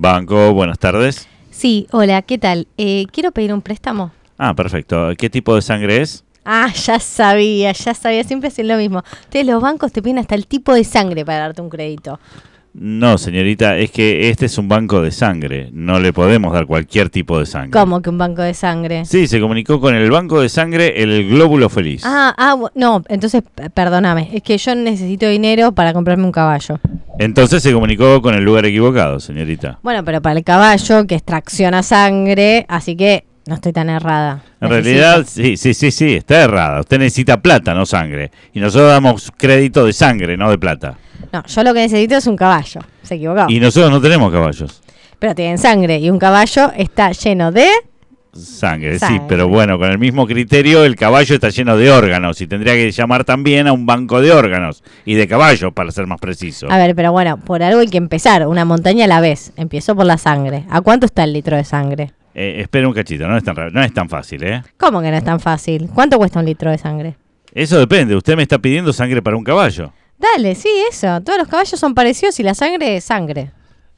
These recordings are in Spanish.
Banco, buenas tardes. Sí, hola, ¿qué tal? Eh, quiero pedir un préstamo. Ah, perfecto. ¿Qué tipo de sangre es? Ah, ya sabía, ya sabía, siempre hacen lo mismo. Ustedes los bancos te piden hasta el tipo de sangre para darte un crédito. No, señorita, es que este es un banco de sangre. No le podemos dar cualquier tipo de sangre. ¿Cómo que un banco de sangre? Sí, se comunicó con el banco de sangre El Glóbulo Feliz. Ah, ah, no, entonces perdóname, es que yo necesito dinero para comprarme un caballo. Entonces se comunicó con el lugar equivocado, señorita. Bueno, pero para el caballo que extracciona sangre, así que no estoy tan errada. En Necesito. realidad, sí, sí, sí, sí, está errada. Usted necesita plata, no sangre. Y nosotros damos crédito de sangre, no de plata. No, yo lo que necesito es un caballo. Se equivocó. Y nosotros no tenemos caballos. Pero tienen sangre y un caballo está lleno de... Sangre, sí, pero bueno, con el mismo criterio, el caballo está lleno de órganos y tendría que llamar también a un banco de órganos y de caballos, para ser más preciso. A ver, pero bueno, por algo hay que empezar, una montaña a la vez. Empiezo por la sangre. ¿A cuánto está el litro de sangre? Eh, espera un cachito, no es, tan, no es tan fácil, ¿eh? ¿Cómo que no es tan fácil? ¿Cuánto cuesta un litro de sangre? Eso depende, usted me está pidiendo sangre para un caballo. Dale, sí, eso. Todos los caballos son parecidos y la sangre es sangre.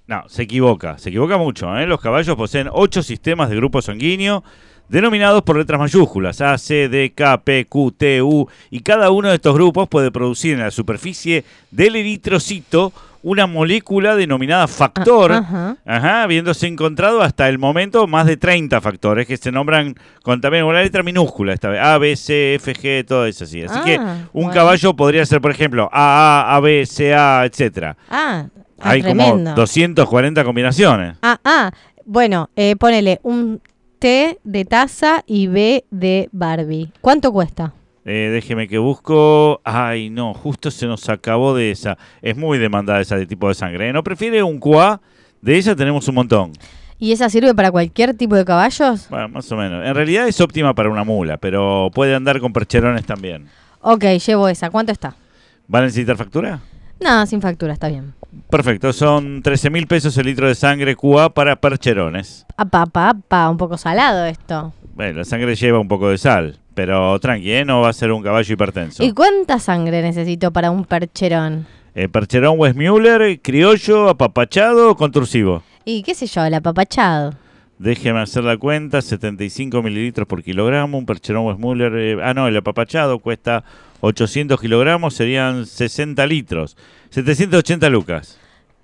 No, se equivoca, se equivoca mucho. ¿eh? Los caballos poseen ocho sistemas de grupo sanguíneo denominados por letras mayúsculas A, C, D, K, P, Q, T, U y cada uno de estos grupos puede producir en la superficie del eritrocito una molécula denominada factor, Ah, ajá. ajá, habiéndose encontrado hasta el momento más de 30 factores que se nombran con también una letra minúscula esta vez, A, B, C, F, G, todo eso así. Así Ah, que un bueno. caballo podría ser, por ejemplo, A, A, A, B, C, A, etcétera. Ah, ah, Hay tremendo. como 240 combinaciones. Ah, ah. Bueno, eh, ponele un T de taza y B de Barbie. ¿Cuánto cuesta? Eh, déjeme que busco. Ay, no, justo se nos acabó de esa. Es muy demandada esa de tipo de sangre. ¿eh? ¿No prefiere un QA? De esa tenemos un montón. ¿Y esa sirve para cualquier tipo de caballos? Bueno, más o menos. En realidad es óptima para una mula, pero puede andar con percherones también. Ok, llevo esa. ¿Cuánto está? ¿Va a necesitar factura? No, sin factura, está bien. Perfecto, son 13 mil pesos el litro de sangre QA para percherones. Apa, apa, apa, un poco salado esto. Bueno, la sangre lleva un poco de sal, pero tranqui, ¿eh? no va a ser un caballo hipertenso. ¿Y cuánta sangre necesito para un percherón? Eh, percherón Westmuller, criollo, apapachado o contursivo. Y qué sé yo, el apapachado. Déjeme hacer la cuenta, 75 mililitros por kilogramo, un percherón Westmuller, eh, ah no, el apapachado cuesta 800 kilogramos, serían 60 litros, 780 lucas.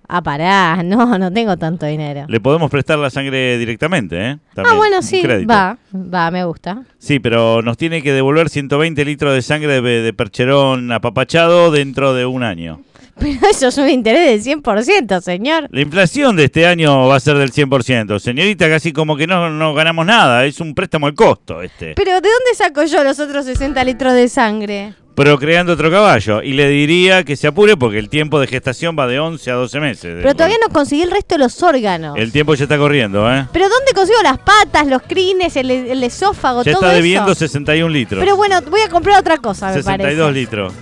Ah, pará, no, no tengo tanto dinero. Le podemos prestar la sangre directamente, ¿eh? Ah, bueno, sí, crédito. va, va, me gusta. Sí, pero nos tiene que devolver 120 litros de sangre de, de percherón apapachado dentro de un año. Pero eso es un interés del 100%, señor. La inflación de este año va a ser del 100%. Señorita, casi como que no, no ganamos nada. Es un préstamo al costo este. Pero ¿de dónde saco yo los otros 60 litros de sangre? Procreando otro caballo. Y le diría que se apure porque el tiempo de gestación va de 11 a 12 meses. Pero todavía no conseguí el resto de los órganos. El tiempo ya está corriendo, ¿eh? Pero ¿dónde consigo las patas, los crines, el, el esófago, Ya todo está debiendo eso? 61 litros. Pero bueno, voy a comprar otra cosa, me 62 parece. litros.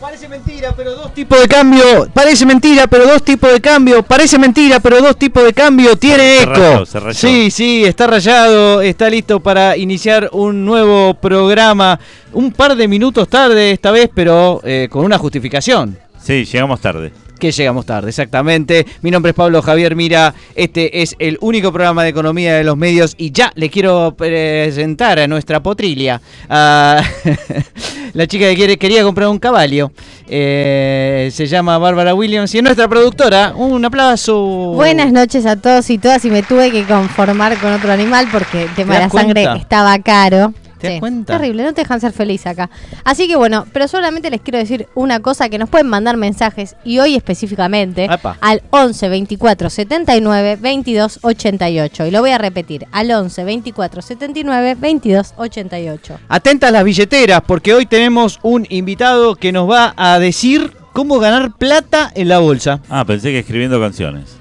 Parece mentira, pero dos tipos de cambio. Parece mentira, pero dos tipos de cambio. Parece mentira, pero dos tipos de cambio. Tiene Se eco. rayó, se rayó. Sí, sí, está rayado. Está listo para iniciar un nuevo programa. Un par de minutos tarde esta vez, pero eh, con una justificación. Sí, llegamos tarde. Que llegamos tarde, exactamente. Mi nombre es Pablo Javier Mira. Este es el único programa de economía de los medios. Y ya le quiero presentar a nuestra potrilia. A la chica que quiere, quería comprar un caballo. Eh, se llama Bárbara Williams y es nuestra productora. Un aplauso. Buenas noches a todos y todas y me tuve que conformar con otro animal porque el tema ¿Te de la sangre estaba caro. ¿Te das cuenta? Terrible, no te dejan ser feliz acá. Así que bueno, pero solamente les quiero decir una cosa que nos pueden mandar mensajes y hoy específicamente Apa. al 11 24 79 22 88 y lo voy a repetir al 11 24 79 22 88. Atentas las billeteras porque hoy tenemos un invitado que nos va a decir cómo ganar plata en la bolsa. Ah, pensé que escribiendo canciones.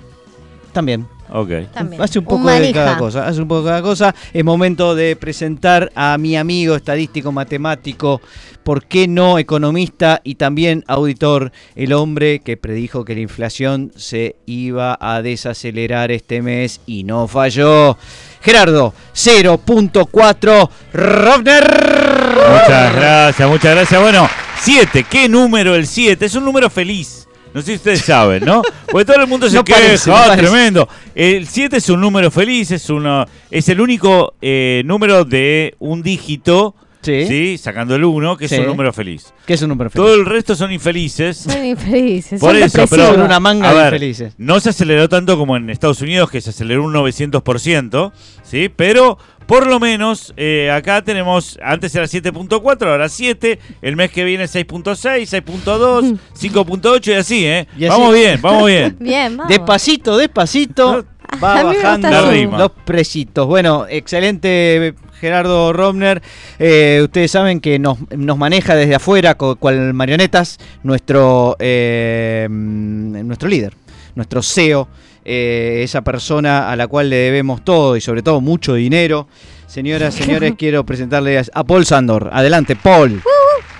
También. Ok. También. Hace un Un poco de cada cosa, hace un poco de cada cosa. Es momento de presentar a mi amigo estadístico, matemático, por qué no economista y también auditor, el hombre que predijo que la inflación se iba a desacelerar este mes y no falló. Gerardo, 0.4 Rovner. Muchas gracias, muchas gracias. Bueno, 7, ¿qué número el 7? Es un número feliz. No sé si ustedes saben, ¿no? Porque todo el mundo se No queja, parece, no "Ah, parece". tremendo. El 7 es un número feliz, es uno, es el único eh, número de un dígito, Sí. ¿sí? Sacando el 1, que Sí. es un número feliz. ¿Qué es un número feliz? Todo el resto son infelices. Son infelices. Por son eso, pero. Son una manga a de ver, infelices. No se aceleró tanto como en Estados Unidos, que se aceleró un 900%, ¿sí? Pero por lo menos eh, acá tenemos, antes era 7.4, ahora 7, el mes que viene 6.6, 6.2, 5.8 y así, ¿eh? Y así. Vamos bien, vamos bien. Bien, vamos. Despacito, despacito. Va bajando gusta La rima. los precitos. Bueno, excelente Gerardo Romner. Eh, ustedes saben que nos, nos maneja desde afuera, cual marionetas, nuestro, eh, nuestro líder, nuestro CEO, eh, esa persona a la cual le debemos todo y sobre todo mucho dinero. Señoras, señores, quiero presentarles a Paul Sandor. Adelante, Paul.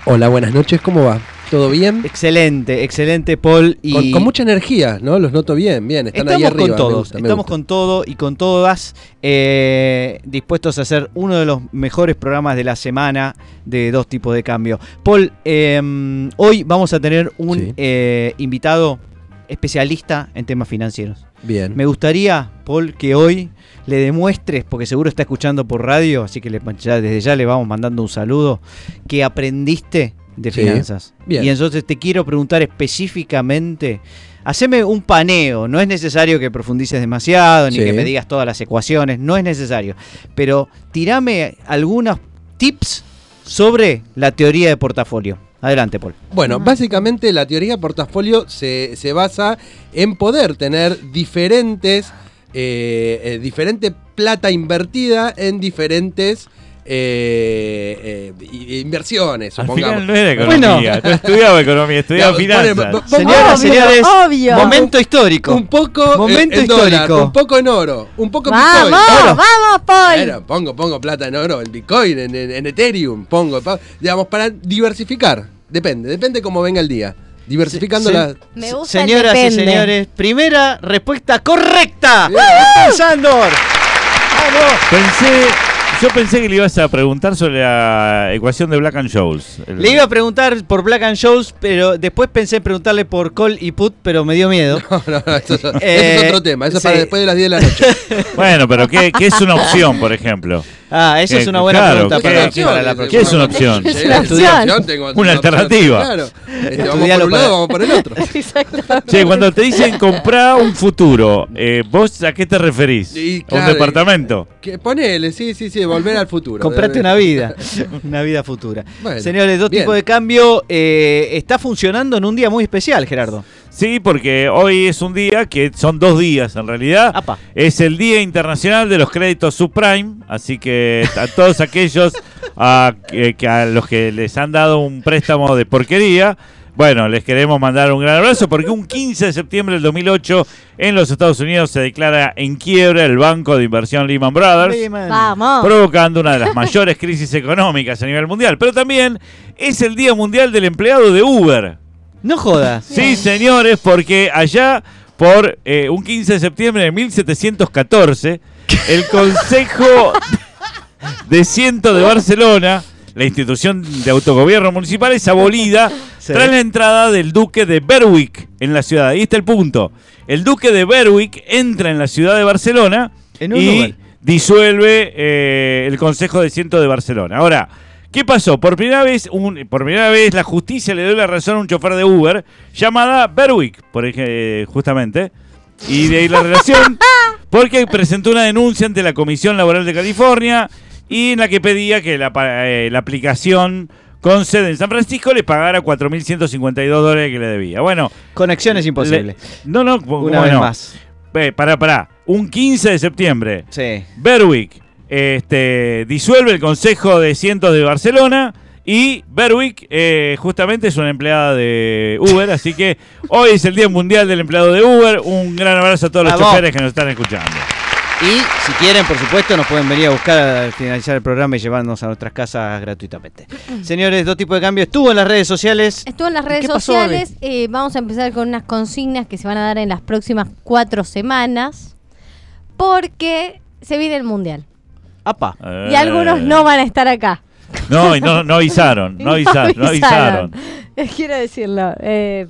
Hola, buenas noches, ¿cómo va? ¿Todo bien? Excelente, excelente, Paul. Y Con, con mucha energía, ¿no? Los noto bien, bien, están Estamos ahí arriba. con todos, gusta, estamos con todo y con todas eh, dispuestos a hacer uno de los mejores programas de la semana de dos tipos de cambio. Paul, eh, hoy vamos a tener un Sí. eh, invitado especialista en temas financieros. Bien. Me gustaría, Paul, que hoy le demuestres, porque seguro está escuchando por radio, así que le- ya- desde ya le vamos mandando un saludo, que aprendiste de Sí. finanzas. Bien. Y entonces te quiero preguntar específicamente, haceme un paneo, no es necesario que profundices demasiado, ni Sí. que me digas todas las ecuaciones, no es necesario, pero tirame algunos tips sobre la teoría de portafolio. Adelante, Paul. Bueno, básicamente la teoría de portafolio se, se basa en poder tener diferentes, eh, eh, diferente plata invertida en diferentes eh, eh, inversiones, Al supongamos. final no era economía, no estudiaba economía, estudiaba No, finanzas. pone- Señoras, Obvio, señores, obvio. momento histórico. Un poco Momento en, dólar, histórico. un poco en oro, un poco en Vamos, Bitcoin. Oro. vamos, Paul. Bueno, pongo, pongo plata en oro, en Bitcoin, en, en- en Ethereum, pongo, pa- digamos, para diversificar. Depende, depende cómo venga el día. Diversificando Sí. la. Me gusta el Señoras y señores, primera respuesta correcta. Bien. Sandor. Pensé, yo pensé que le ibas a preguntar sobre la ecuación de Black and Scholes. El- Le iba a preguntar por Black and Shows, pero después pensé en preguntarle por Call y Put, pero me dio miedo. No, no, no, eso, es- eso Eh, es otro tema. Eso es para después de las 10 de la noche. Bueno, pero ¿qué, qué es una opción, por ejemplo? Ah, eso es una buena claro, pregunta ¿qué- para, qué- para la próxima. ¿Qué es una opción? Es una opción. tengo Una alternativa. Claro. Este, vamos por un lado, para- vamos por el otro. Exactamente. Che, cuando te dicen comprar un futuro, eh, ¿vos a qué te referís? Y, ¿A un departamento? Que ponele, sí, sí, sí, volver al futuro. Comprate una vida, una vida futura. Bueno, Señores, dos bien. tipos de cambio eh, está funcionando en un día muy especial, Gerardo. Sí, porque hoy es un día que son dos días en realidad. Apa. Es el Día Internacional de los Créditos Subprime, así que a todos aquellos a, que, que a los que les han dado un préstamo de porquería, bueno, les queremos mandar un gran abrazo porque un 15 de septiembre del 2008 en los Estados Unidos se declara en quiebra el banco de inversión Lehman Brothers. Vamos. provocando una de las mayores crisis económicas a nivel mundial. Pero también es el Día Mundial del Empleado de Uber. No jodas. Sí, señores, porque allá por eh, un 15 de septiembre de 1714, el Consejo de Ciento de Barcelona, la institución de autogobierno municipal, es abolida Sí. tras la entrada del duque de Berwick en la ciudad. Ahí está el punto. El duque de Berwick entra en la ciudad de Barcelona En y disuelve eh, el Consejo de Ciento de Barcelona. Ahora, ¿qué pasó? Por primera vez, un- por primera vez la justicia le dio la razón a un chofer de Uber llamada Berwick, por eh, justamente. Y de ahí la relación, porque presentó una denuncia ante la Comisión Laboral de California y en la que pedía que la, eh, la aplicación con sede en San Francisco le pagara 4.152 dólares que le debía. Bueno, Conexiones imposibles. le- no, no, ¿cómo Una vez no? más. Eh, pará, pará. Un 15 de septiembre, Sí. Berwick este, disuelve el Consejo de Cientos de Barcelona y Berwick eh, justamente es una empleada de Uber, así que hoy es el Día Mundial del Empleado de Uber. Un gran abrazo a todos los choferes que nos están escuchando. Y si quieren, por supuesto, nos pueden venir a buscar al finalizar el programa y llevarnos a nuestras casas gratuitamente. Señores, dos tipos de cambio. Estuvo en las redes sociales. Estuvo en las redes ¿Qué pasó, sociales. eh, vamos a empezar con unas consignas que se van a dar en las próximas cuatro semanas. Porque se viene el mundial. Apa. Y algunos no van a estar acá. No, y no, no avisaron, no avisaron, no avisaron. Quiero decirlo. Eh,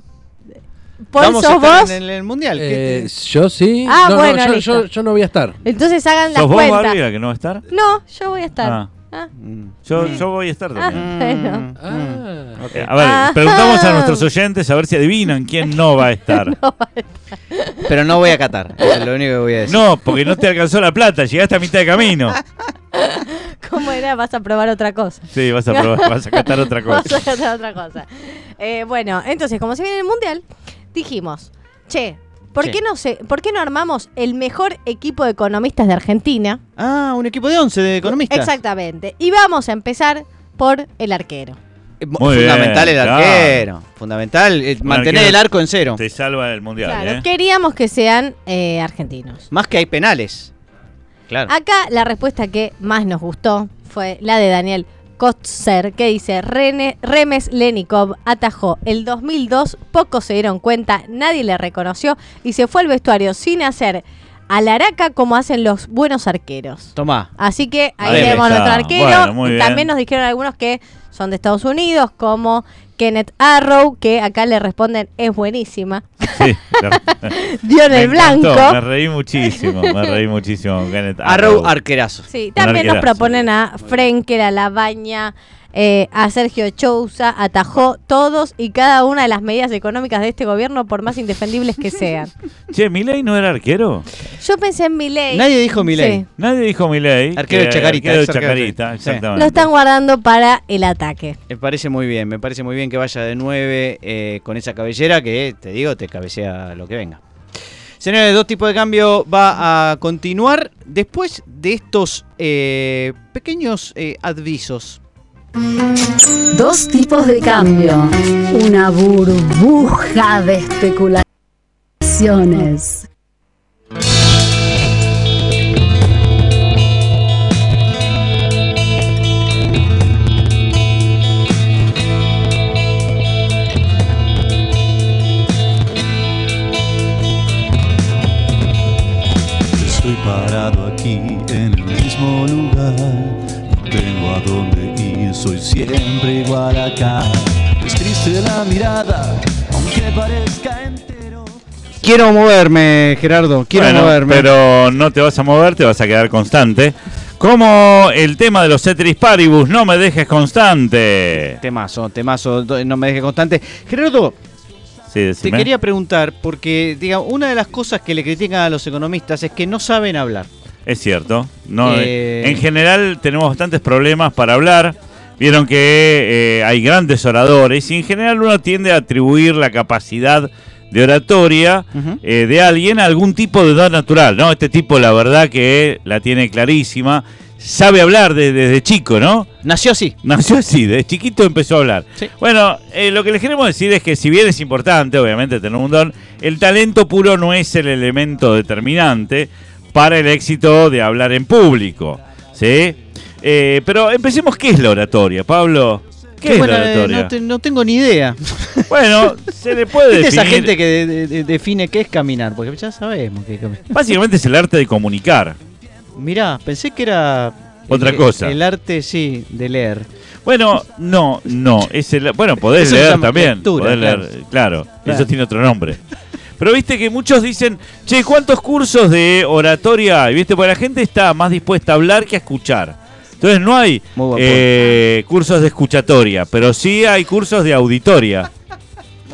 Paul, Vamos a ¿sos estar vos? en el, en el mundial. ¿qué Eh, yo sí. Ah, no, no, bueno, yo, listo. yo- yo no voy a estar. Entonces hagan la ¿Sos vos, cuenta. Barbie, la que no va a estar? No, yo voy a estar. Ah. Ah, Mm. Yo, yo voy a estar ah, también. bueno. Ah. Eh, A ver, Ah. preguntamos a nuestros oyentes a ver si adivinan quién no va a estar. Pero no voy a catar. Eso es lo único que voy a decir. No, porque no te alcanzó la plata, llegaste a mitad de camino. ¿Cómo era? Vas a probar otra cosa. Sí, vas a probar, vas a catar otra cosa. Vas a catar otra cosa. Eh, bueno, entonces, como se viene el mundial, dijimos, che, ¿por qué no se, por qué no armamos el mejor equipo de economistas de Argentina? Ah, un equipo de 11 de economistas. Exactamente. Y vamos a empezar por el arquero. Eh, Muy Fundamental bien, el claro. arquero. Fundamental eh, mantener arquero el arco en cero. Te salva el mundial, Claro, ¿eh? queríamos que sean eh, argentinos. Más que hay penales. Claro. Acá la respuesta que más nos gustó fue la de Daniel Kotzer, que dice, Remes Lenikov atajó el 2002, pocos se dieron cuenta, nadie le reconoció y se fue al vestuario sin hacer alaraca como hacen los buenos arqueros. Tomá. Así que ahí tenemos nuestro arquero. Bueno, muy y bien. también nos dijeron algunos que son de Estados Unidos, como Kenneth Arrow, que acá le responden es buenísima. Sí. Dio en el encantó, blanco. Me reí muchísimo, me reí muchísimo. Kenneth Arrow arquerazo. Sí, también nos proponen a Frenkel, a Labaña, eh, a Sergio Chousa, atajó todos y cada una de las medidas económicas de este gobierno, por más indefendibles que sean. Che, ¿Milei no era arquero? Yo pensé en Milei. Nadie dijo Milei. Sí, Nadie dijo Milei. Arquero de Chacarita, Arquero de Chacarita, exactamente. lo están guardando para el ataque. Me parece muy bien, me parece muy bien que vaya de 9 con esa cabellera que, te digo, te cabecea lo que venga. Señores, dos tipos de cambio va a continuar después de estos eh, pequeños eh, advisos. Dos tipos de cambio. Una burbuja de especulaciones. Estoy parado aquí en el mismo lugar. Soy siempre igual acá. Es triste la mirada, aunque parezca entero. Quiero moverme, Gerardo, quiero Bueno, moverme. Pero no te vas a mover, te vas a quedar constante. Como el tema de los Ceteris Paribus, no me dejes constante. Temazo, temazo, no me deje constante. Gerardo, Sí, te quería preguntar, porque diga, una de las cosas que le critican a los economistas es que no saben hablar. Es cierto. No, Eh, En general tenemos bastantes problemas para hablar. Vieron que eh, hay grandes oradores y en general uno tiende a atribuir la capacidad de oratoria eh, de alguien a algún tipo de don natural, ¿no? Este tipo, la verdad, que la tiene clarísima. Sabe hablar de- desde chico, ¿no? Nació así. Nació así, desde chiquito empezó a hablar. Sí. Bueno, eh, lo que les queremos decir es que si bien es importante, obviamente, tener un don, el talento puro no es el elemento determinante para el éxito de hablar en público. ¿Sí? Eh, pero empecemos, ¿qué es la oratoria, Pablo? ¿Qué es Bueno, la eh, oratoria? no, te- no tengo ni idea. Bueno, se le puede ¿Viste definir... esa gente que de- de- de- define qué es caminar? Porque ya sabemos que es caminar. Básicamente es el arte de comunicar. Mirá, pensé que era... Otra el- cosa. El arte, sí, de leer. Bueno, no, no. Es el, bueno, podés Eso leer también. lectura, podés claro. leer, claro. Claro. Eso tiene otro nombre. Pero viste que muchos dicen, che, ¿cuántos cursos de oratoria hay? ¿Viste? Porque la gente está más dispuesta a hablar que a escuchar. Entonces no hay Muy buen eh, cursos de escuchatoria, pero sí hay cursos de auditoria.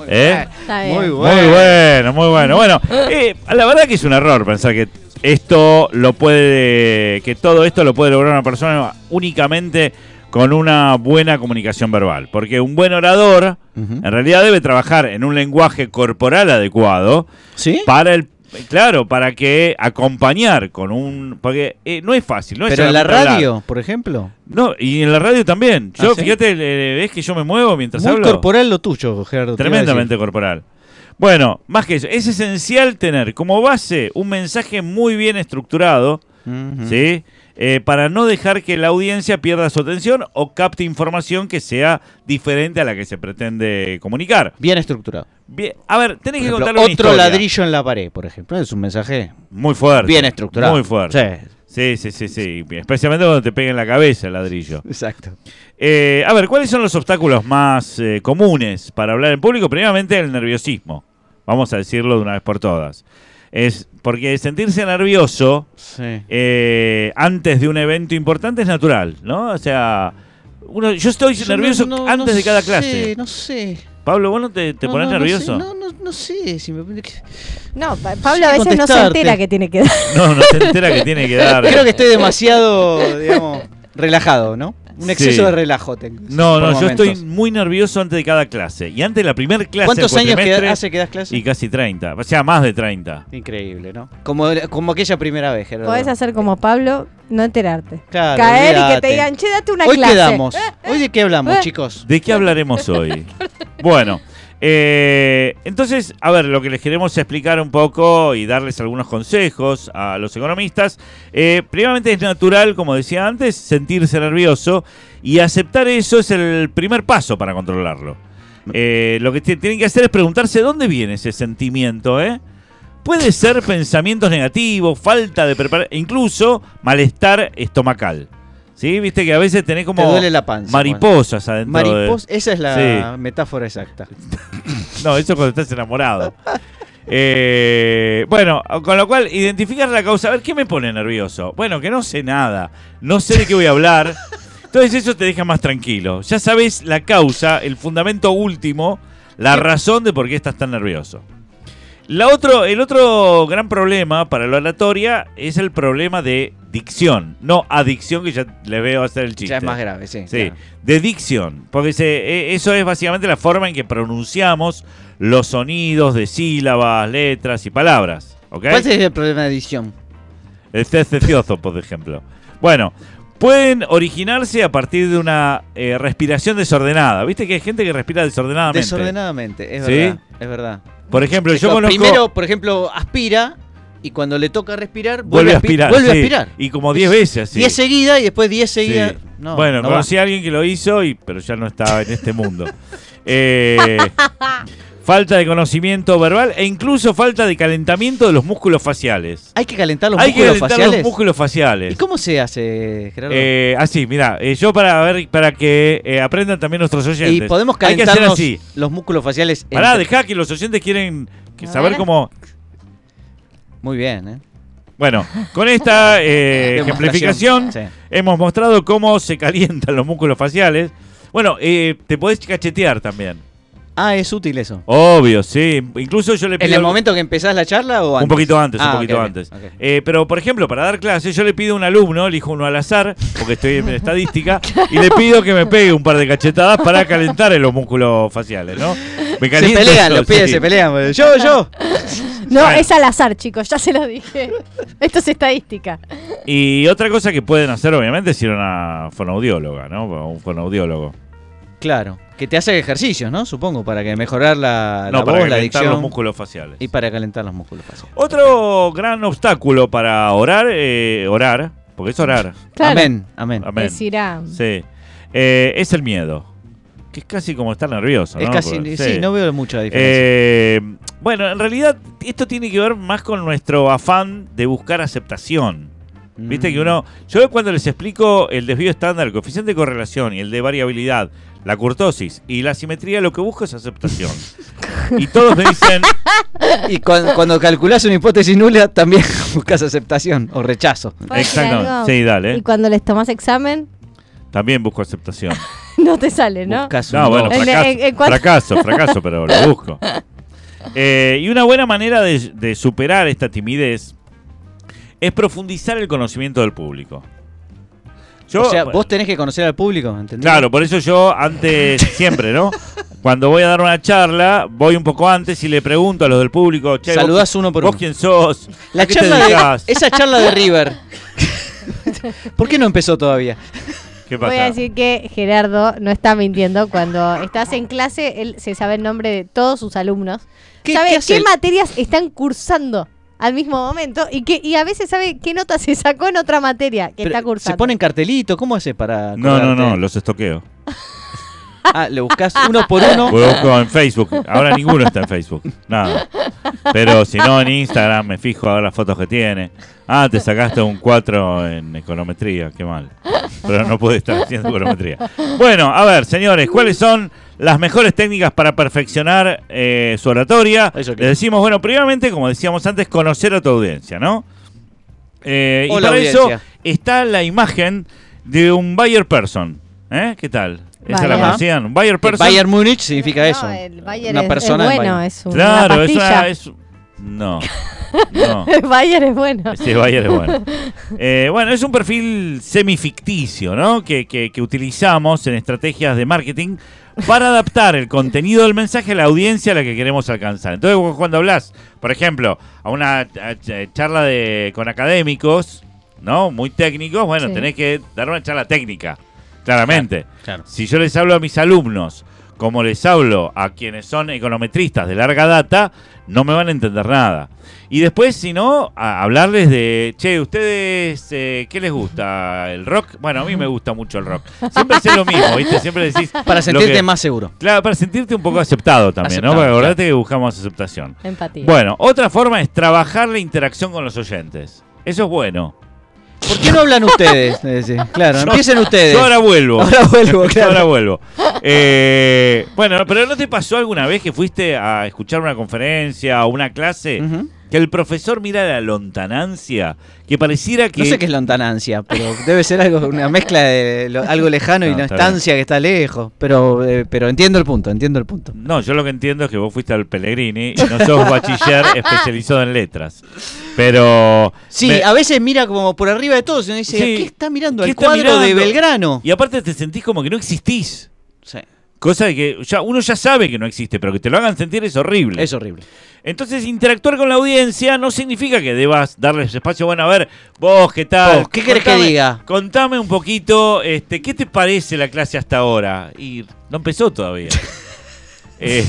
¿Eh? Está bien. Muy Muy bueno. bueno, muy bueno. Bueno, eh, la verdad que es un error pensar que esto lo puede, que todo esto lo puede lograr una persona únicamente con una buena comunicación verbal. Porque un buen orador, en realidad, debe trabajar en un lenguaje corporal adecuado ¿Sí? para el, claro, para que acompañar con un, porque eh, no es fácil, no es Pero en la hablar. radio, por ejemplo. no, y en la radio también. Yo, ¿Ah, sí? fíjate, eh, ves que yo me muevo mientras Muy hablo. corporal lo tuyo, Gerardo. Tremendamente corporal. Bueno, más que eso, es esencial tener como base un mensaje muy bien estructurado. ¿sí? Eh, para no dejar que la audiencia pierda su atención o capte información que sea diferente a la que se pretende comunicar. Bien estructurado. Bien, a ver, tenés que contarle una otro historia. ladrillo en la pared, por ejemplo. Es un mensaje Muy fuerte. bien estructurado. Muy fuerte. Sí. Sí, sí, sí, sí. Especialmente cuando te pega en la cabeza el ladrillo. Exacto. Eh, a ver, ¿cuáles son los obstáculos más eh, comunes para hablar en público? Primeramente, el nerviosismo. Vamos a decirlo de una vez por todas. Es porque sentirse nervioso Sí. eh, antes de un evento importante es natural, ¿no? O sea, uno, yo estoy Yo nervioso no- no- antes no de cada sé, clase. No sé. Pablo, ¿vos no te, te No, pones nervioso? sé, No, no, no sé. Si me... No, Pa- Pablo a veces no se entera que tiene que dar. No, no se entera que tiene que dar. Creo que estoy demasiado, digamos, relajado, ¿no? Un exceso Sí. de relajo tengo. No, no, yo estoy muy nervioso antes de cada clase. Y antes de la primera clase ¿Cuántos años hace que das clase? Y casi 30. O sea, más de 30. Increíble, ¿no? Como, como aquella primera vez, Gerardo. Podés hacer como Pablo, no enterarte. Claro, Caer y que te digan, che, date una Hoy clase. quedamos. Eh, ¿Hoy de qué hablamos, chicos? ¿De qué hablaremos hoy? Bueno, eh, entonces, a ver, lo que les queremos explicar un poco y darles algunos consejos a los economistas. Eh, es natural, como decía antes, sentirse nervioso y aceptar eso es el primer paso para controlarlo. Eh, lo que tienen que hacer es preguntarse dónde viene ese sentimiento, ¿eh? Puede ser pensamientos negativos, falta de preparación, incluso malestar estomacal. ¿Sí? Viste que a veces tenés como Te duele la panza. mariposas adentro. de- Mariposa, esa es la Sí. metáfora exacta. no, eso cuando estás enamorado. Eh, bueno, con lo cual, identificar la causa. A ver, ¿qué me pone nervioso? Bueno, que no sé nada. No sé de qué voy a hablar. Entonces eso te deja más tranquilo. Ya sabes la causa, el fundamento último, la razón de por qué estás tan nervioso. La otro, el otro gran problema para la oratoria es el problema de dicción. No adicción, que ya le veo hacer el chiste. Ya es más grave, sí. Sí, claro. de dicción, porque se, e- eso es básicamente la forma en que pronunciamos los sonidos de sílabas, letras y palabras. ¿ok? ¿Cuál es el problema de edición? El cecioso, por ejemplo. Bueno, pueden originarse a partir de una eh, respiración desordenada. ¿Viste que hay gente que respira desordenadamente? Desordenadamente, es ¿Sí? verdad. Es verdad. Por ejemplo, yo conozco... Primero, por ejemplo, aspira y cuando le toca respirar, vuelve a aspi- aspirar. Vuelve a sí, aspirar. Y como 10 veces así. 10 seguidas y después 10 Sí. seguidas. No, bueno, no va. conocí a alguien que lo hizo, y, pero ya no estaba en este mundo. Eh, falta de conocimiento verbal e incluso falta de calentamiento de los músculos faciales. Hay que calentar los Hay que músculos calentar faciales. los músculos faciales. ¿Y cómo se hace, Gerardo? Eh, así, mira, eh, yo para ver para que eh, aprendan también nuestros oyentes. y podemos que así. los músculos faciales. Pará, entre- dejá que los oyentes quieren que saber cómo. Muy bien, ¿eh? Bueno, con esta eh, ejemplificación Sí. hemos mostrado cómo se calientan los músculos faciales. Bueno, eh, te podés cachetear también. Ah, es útil eso. Obvio, sí. Incluso yo le pido. ¿En el momento que empezás la charla o antes? Un poquito antes, Ah, un poquito ok, ok, antes. Eh, pero, por ejemplo, para dar clases, yo le pido a un alumno, elijo uno al azar, porque estoy en estadística, y le pido que me pegue un par de cachetadas para calentar en los músculos faciales, ¿no? Me Se pelean, los pibes sí. se pelean. Yo, yo. No, Bueno. es al azar, chicos, ya se lo dije. Esto es estadística. Y otra cosa que pueden hacer, obviamente, es ir a una fonoaudióloga, ¿no? O Un fonoaudiólogo. Claro. Que te hace ejercicios, ¿no? Supongo, para que mejorar la, la No, para voz, la calentar dicción. los músculos faciales. Y para calentar los músculos faciales. Otro gran obstáculo para orar, eh, orar, porque es orar, Claro. Amén, amén. amén. Decirá. Sí. Eh, es el miedo. Que es casi como estar nervioso, Es ¿no? casi, Porque- sí, no veo mucha diferencia. Eh, bueno, en realidad esto tiene que ver más con nuestro afán de buscar aceptación. Viste Mm. que uno, yo cuando les explico el desvío estándar, el coeficiente de correlación y el de variabilidad, la curtosis y la simetría, lo que busco es aceptación. y todos me dicen, Y cuan- cuando, calculás una hipótesis nula, también buscas aceptación o rechazo. ¿Puedo decir exactamente, algo? sí, dale, Y cuando les tomas examen, también busco aceptación. no te sale, ¿no? Buscas No, bueno, fracaso, en- en cuanto- fracaso, fracaso, pero lo busco. Eh, y una buena manera de, de superar esta timidez es profundizar el conocimiento del público. Yo, o sea, vos tenés que conocer al público, ¿entendés? Claro, por eso yo antes, siempre, ¿no? Cuando voy a dar una charla, voy un poco antes y le pregunto a los del público, che, vos- Saludás uno por ¿Vos uno. quién sos? La ¿A qué te charla de, esa charla de River. ¿Por qué no empezó todavía? ¿Qué pasa? Voy a decir que Gerardo no está mintiendo. Cuando estás en clase, él se sabe el nombre de todos sus alumnos. ¿Qué- sabe qué materias están cursando al mismo momento y que y a veces sabe qué nota se sacó en otra materia que Pero, está cursando. ¿Se ponen cartelito? ¿Cómo hace para.? No, no, no, los estoqueo. Ah, le buscas uno por uno. Lo busco en Facebook. Ahora ninguno está en Facebook. Nada. Pero si no, en Instagram me fijo a ver las fotos que tiene. Ah, te sacaste un 4 en econometría. Qué mal. Pero no puede estar haciendo econometría. Bueno, a ver, señores, ¿cuáles son las mejores técnicas para perfeccionar eh, su oratoria? Les decimos, bueno, primeramente, como decíamos antes, conocer a tu audiencia, ¿no? Eh, y para eso está la imagen de un buyer person. ¿Eh? ¿Qué tal? ¿Esa la Bayer. ¿Un buyer Que person? Bayern Múnich significa eso. No, el Bayer Una es, persona es bueno, Bayern. es una Claro, es pastilla. una. Es, no. No. El Bayer es bueno. Sí, Bayer es bueno. Eh, bueno, es un perfil semificticio, ¿no? Que, que, que utilizamos en estrategias de marketing para adaptar el contenido del mensaje a la audiencia a la que queremos alcanzar. Entonces, vos cuando hablas, por ejemplo, a una ch- charla de, con académicos, ¿no? Muy técnicos, bueno, Sí. tenés que dar una charla técnica, claramente. Claro. Si yo les hablo a mis alumnos como les hablo a quienes son econometristas de larga data, no me van a entender nada. Y después, si no, a hablarles de, che, ¿ustedes eh, qué les gusta? ¿El rock? Bueno, a mí me gusta mucho el rock. Siempre sé lo mismo, ¿viste? Siempre decís... Para sentirte que- más seguro. Claro, para sentirte un poco aceptado también, ¿no? Aceptado, Porque claro. acordate que buscamos aceptación. Empatía. Bueno, otra forma es trabajar la interacción con los oyentes. Eso es bueno. ¿Por qué no hablan ustedes? Claro, Yo- empiecen ustedes. Yo ahora vuelvo. Ahora vuelvo, Yo claro. ahora vuelvo. Eh, bueno, pero ¿no te pasó alguna vez que fuiste a escuchar una conferencia o una clase. Que el profesor mira la lontanancia? Que pareciera que... No sé qué es lontanancia, pero debe ser algo, una mezcla de lo- algo lejano y una estancia que está lejos. Pero, eh, pero entiendo el punto, entiendo el punto. No, yo lo que entiendo es que vos fuiste al Pellegrini y no sos bachiller especializado en letras. Pero... Sí, me- a veces mira como por arriba de todos y uno dice, Sí. ¿qué está mirando? ¿Qué El está cuadro de? Belgrano. Y aparte te sentís como que no existís. Sí, Cosa de que ya, uno ya sabe que no existe, pero que te lo hagan sentir es horrible. es horrible. Entonces, interactuar con la audiencia no significa que debas darles espacio. Bueno, a ver, vos, ¿qué tal? Vos, ¿qué querés que diga? Contame un poquito, este, ¿qué te parece la clase hasta ahora? Y no empezó todavía. Eh,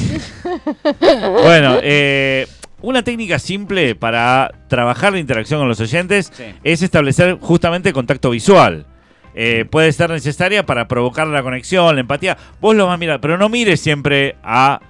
bueno, eh, una técnica simple para trabajar la interacción con los oyentes Sí. es establecer justamente contacto visual. Eh, puede ser necesaria para provocar la conexión, la empatía. Vos lo vas a mirar, pero no mires siempre a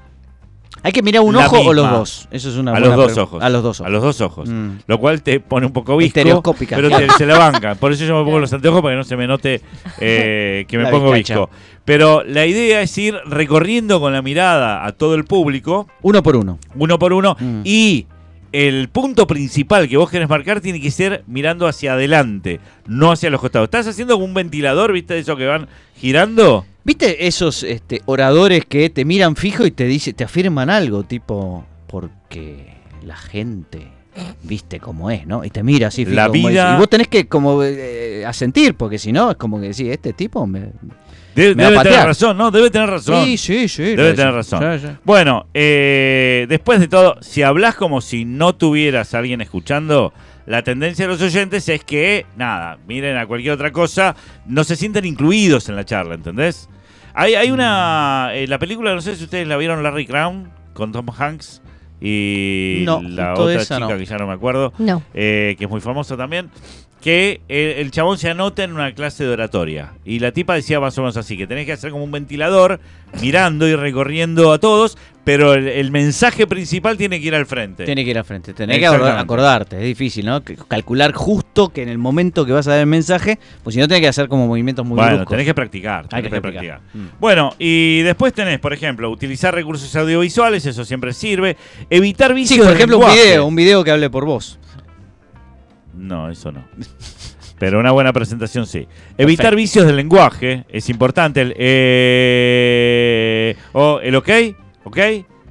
¿Hay que mirar un La ojo o los dos? Eso es una a buena los dos ojos. A los dos ojos. A los dos ojos. Mm. Lo cual te pone un poco visco. Estereoscópica, Pero te- se la banca. Por eso yo me pongo los anteojos para que no se me note eh, que me La pongo vizcacha. visco. Pero la idea es ir recorriendo con la mirada a todo el público, Uno por uno. uno por uno, Mm. y el punto principal que vos querés marcar tiene que ser mirando hacia adelante, no hacia los costados. ¿Estás haciendo un ventilador, viste, de esos que van girando? ¿Viste esos este, oradores que te miran fijo y te dice, te afirman algo, tipo, porque la gente viste cómo es, ¿no? Y te mira así. La vida- Y vos tenés que como eh, asentir, porque si no, es como que decís, este tipo me. Debe, Me va a debe tener razón, ¿no? Debe tener razón. Sí, sí, sí. Debe tener razón. Sí, sí. Bueno, eh, después de todo, si hablas como si no tuvieras a alguien escuchando, la tendencia de los oyentes es que, nada, miren a cualquier otra cosa, no se sienten incluidos en la charla, ¿entendés? Hay, hay una. eh, la película, no sé si ustedes la vieron, Larry Crown, con Tom Hanks y No, la otra esa chica no. que ya no me acuerdo, No. eh, que es muy famosa también, que el, el chabón se anota en una clase de oratoria. Y la tipa decía más o menos así, que tenés que hacer como un ventilador, mirando y recorriendo a todos, pero el, el mensaje principal tiene que ir al frente. Tiene que ir al frente, tenés que acordarte, es difícil, ¿no? Calcular justo que en el momento que vas a dar el mensaje, pues si no tenés que hacer como movimientos muy bueno, bruscos. tenés que practicar. Hay tenés que que practicar. practicar. Mm. Bueno, y después tenés, por ejemplo, utilizar recursos audiovisuales, eso siempre sirve. Evitar vicios Sí, por ejemplo, un video, un video que hable por vos. No, eso no. Pero una buena presentación sí. Evitar vicios del lenguaje es importante. El, eh, o el ok, ok,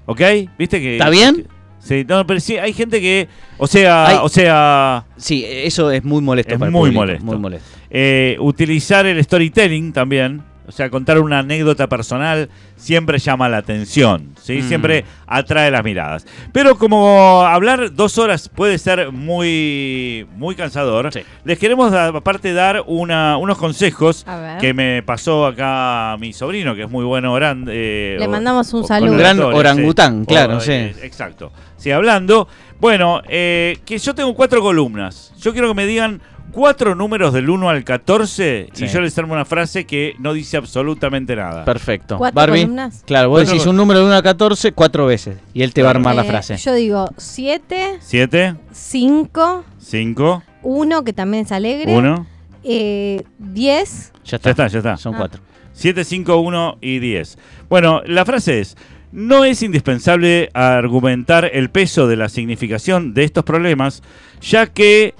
ok, ¿viste que ¿Está bien? Sí, no, pero sí, hay gente que, o sea, Hay- o sea, Sí, eso es muy molesto Es para el muy público, molesto. Muy molesto. eh, utilizar el storytelling también, o sea, contar una anécdota personal siempre llama la atención, ¿sí? Mm. Siempre atrae las miradas. Pero como hablar dos horas puede ser muy, muy cansador, Sí. les queremos aparte dar una, unos consejos que me pasó acá mi sobrino, que es muy bueno orando. Le mandamos un con saludo. Un gran orangután, sí. claro, O, sí. eh, exacto. Sí, hablando. Bueno, eh, que yo tengo cuatro columnas. Yo quiero que me digan cuatro números del 1 al 14 Sí. y yo les armo una frase que no dice absolutamente nada. Perfecto. ¿Cuatro Barbie. columnas? Claro, vos Cuatro decís un número de 1 a 14 cuatro veces. Y él te va a armar la Eh, frase. Yo digo 7, 7, 5, 5, 1, que también es alegre. 1. eh, 10. Ya está. Ya está, ya está. Son Ah. cuatro. 7, 5, 1 y 10. Bueno, la frase es, no es indispensable argumentar el peso de la significación de estos problemas, ya que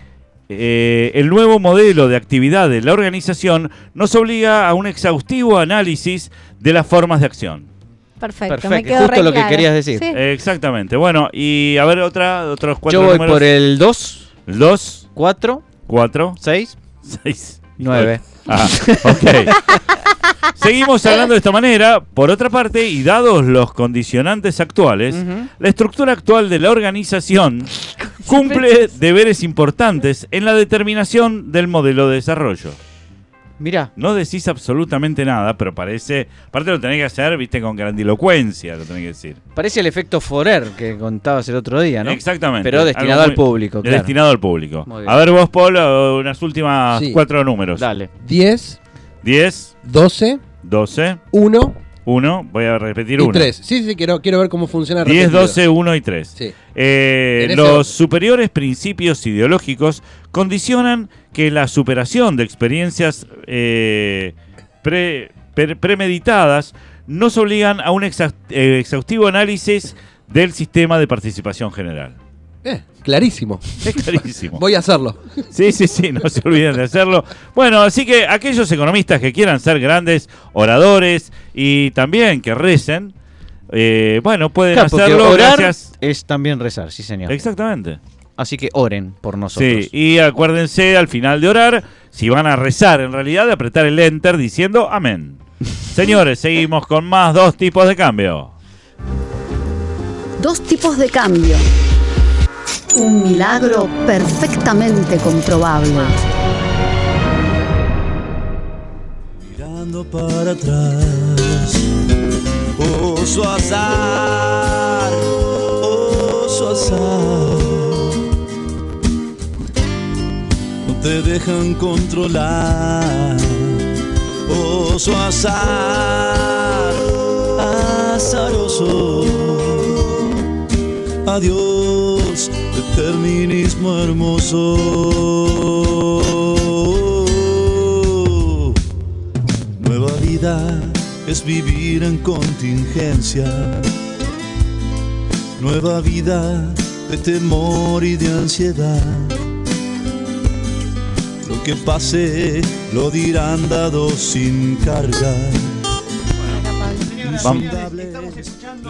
eh, el nuevo modelo de actividad de la organización nos obliga a un exhaustivo análisis de las formas de acción. Perfecto, me Perfecto, quedó justo re lo que querías decir. Sí. Exactamente. Bueno, y a ver otra, otros cuatro Yo voy números. por el 2, 2, 4, 4, 6, 6, 9. Ah, ok. Seguimos hablando de esta manera. Por otra parte, y dados los condicionantes actuales, la estructura actual de la organización cumple deberes importantes en la determinación del modelo de desarrollo. Mirá, No decís absolutamente nada, pero parece. Aparte, lo tenés que hacer, viste, con grandilocuencia, lo tenés que decir. parece el efecto Forer que contabas el otro día, ¿no? Exactamente. Pero destinado al público, claro. Destinado al público. A ver, vos, Paul, unas últimas Sí. cuatro números: Dale. 10, 10, 12, 12, 1 1. Voy a repetir y uno. 3. Sí, sí, quiero, quiero ver cómo funciona 10, repetido. 12, 1 y 3. Sí. Eh, los orden. superiores principios ideológicos condicionan que la superación de experiencias eh, pre- pre- premeditadas nos obligan a un eh, exhaustivo análisis del sistema de participación general. Eh, clarísimo. Es clarísimo. Voy a hacerlo. Sí, sí, sí, no se olviden de hacerlo. Bueno, así que aquellos economistas que quieran ser grandes oradores y también que recen, eh, bueno, pueden Claro, hacerlo orar gracias. es también rezar, sí señor. Exactamente. Así que oren por nosotros. Sí, y acuérdense al final de orar, si van a rezar en realidad, de apretar el enter diciendo amén. Señores, seguimos con más dos tipos de cambio. Dos tipos de cambio. Un milagro perfectamente comprobable. mirando para atrás. Oso azar, oso azar. No te dejan controlar. Oso azar, azaroso. Adiós, determinismo hermoso. Nueva vida es vivir en contingencia. Nueva vida de temor y de ansiedad. Lo que pase lo dirán dados sin carga. Vamos.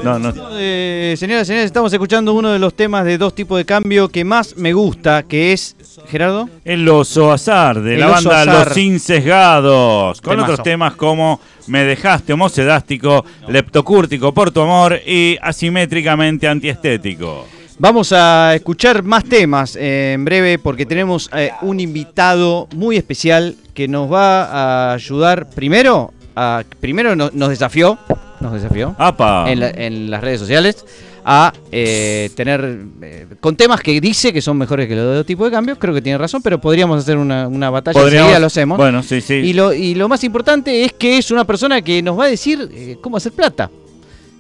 No, no. Eh, señoras y señores, estamos escuchando uno de los temas de dos tipos de cambio que más me gusta, que es, Gerardo, El oso azar de El la banda azar. Los Insesgados. Con Temazo. otros temas como Me dejaste homocedástico, leptocúrtico por tu amor y asimétricamente antiestético. Vamos a escuchar más temas eh, en breve porque tenemos eh, un invitado muy especial que nos va a ayudar primero, a, primero no- nos desafió, nos desafió en, la- en las redes sociales a eh, tener eh, con temas que dice que son mejores que los de otro tipo de cambios, creo que tiene razón, pero podríamos hacer una, una batalla, enseguida lo hacemos. Bueno, sí, sí. Y lo, y lo más importante es que es una persona que nos va a decir eh, cómo hacer plata.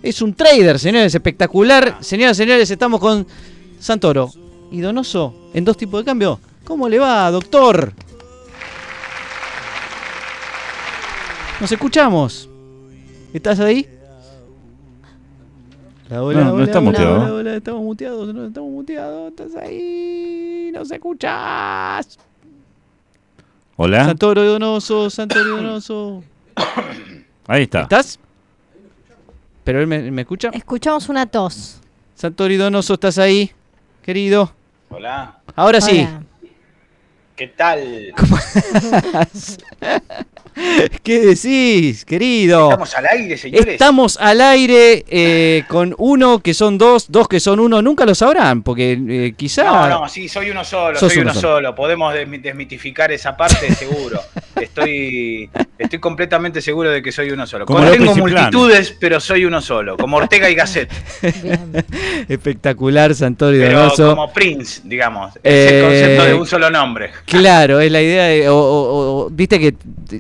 Es un trader, señores, espectacular. Señoras y señores, estamos con Santoro y Donoso en dos tipos de cambio. ¿Cómo le va, doctor? Nos escuchamos. ¿Estás ahí? Hola, hola, No, no hola, está hola, muteado. hola, hola, estamos muteados, no estamos muteados. ¿Estás ahí? ¿Nos escuchas? Hola. Santoro Donoso, Santoro Donoso. Ahí está. ¿Estás? ¿Pero él me, me escucha? Escuchamos una tos. Santori Donoso, ¿estás ahí? Querido. Hola, Ahora sí. ¿qué tal? ¿Qué decís, querido? Estamos al aire, señores. Estamos al aire eh, con uno que son dos, dos que son uno. Nunca lo sabrán, porque eh, quizá... No, no, sí, soy uno solo, soy uno uno solo. solo. Podemos desmi- desmitificar esa parte seguro. Estoy, estoy completamente seguro de que soy uno solo. Como tengo Plano. multitudes, pero soy uno solo. Como Ortega y Gasset. Bien. Espectacular, Pero Donoso. como Prince, digamos. Es Eh, el concepto de un solo nombre. Claro, es la idea de, o- o- o- viste que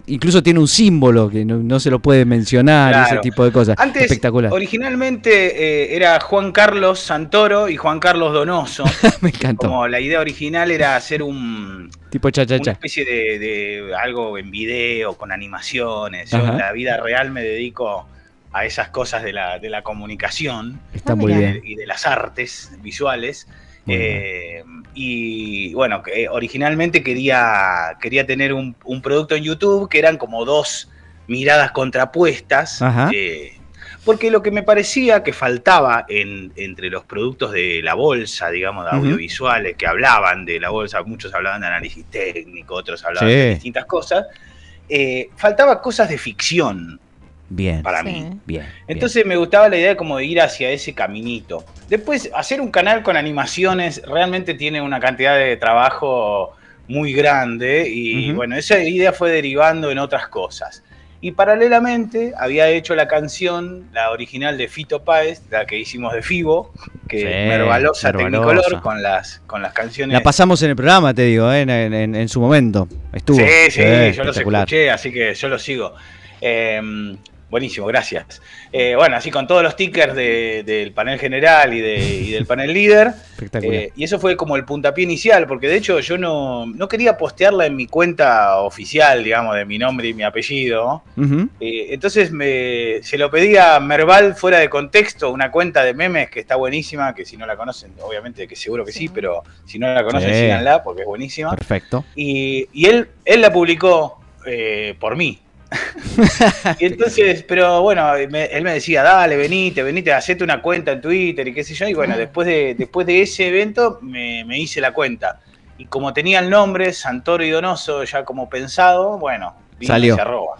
incluso tiene un símbolo que no, no se lo puede mencionar, Claro. ese tipo de cosas. Antes, Espectacular. originalmente eh, era Juan Carlos Santoro y Juan Carlos Donoso. Me encantó. Como la idea original era hacer un, tipo cha cha una especie de, de algo en video, con animaciones. Yo Ajá. en la vida real me dedico a esas cosas de la, de la comunicación Está Ah, muy bien. y de las artes visuales. Eh, y bueno, que originalmente quería, quería tener un, un producto en YouTube que eran como dos miradas contrapuestas. Ajá. eh, porque lo que me parecía que faltaba en, entre los productos de la bolsa, digamos, de audiovisuales que hablaban de la bolsa, muchos hablaban de análisis técnico, otros hablaban Sí. de distintas cosas, eh, faltaba cosas de ficción Bien. para Sí. mí. Bien. bien. Entonces me gustaba la idea como de ir hacia ese caminito. Después, hacer un canal con animaciones realmente tiene una cantidad de trabajo muy grande y bueno, esa idea fue derivando en otras cosas. Y paralelamente había hecho la canción, la original de Fito Páez, la que hicimos de Fibo, que Sí, Mervalosa Mervalosa. Technicolor con las, con las canciones. La pasamos en el programa, te digo, eh, en, en- en su momento. Estuvo. Sí, sí, yo los escuché, así que yo los sigo. Eh, buenísimo, gracias. Eh, bueno, así con todos los tickers de- del panel general y, de- y del panel líder. Espectacular. Eh, y eso fue como el puntapié inicial, porque de hecho yo no, no quería postearla en mi cuenta oficial, digamos, de mi nombre y mi apellido. Eh, entonces me, se lo pedí a Merval fuera de contexto, una cuenta de memes que está buenísima, que si no la conocen, obviamente que seguro que sí, Sí. pero si no la conocen, Sí. síganla porque es buenísima. Perfecto. Y, y él, él la publicó eh, por mí. y entonces, pero bueno, me- él me decía, dale, venite, venite, hacete una cuenta en Twitter y qué sé yo. Y bueno, después de, después de ese evento me, me hice la cuenta. Y como tenía el nombre, Santoro y Donoso, ya como pensado, bueno, vino Salió. ese arroba.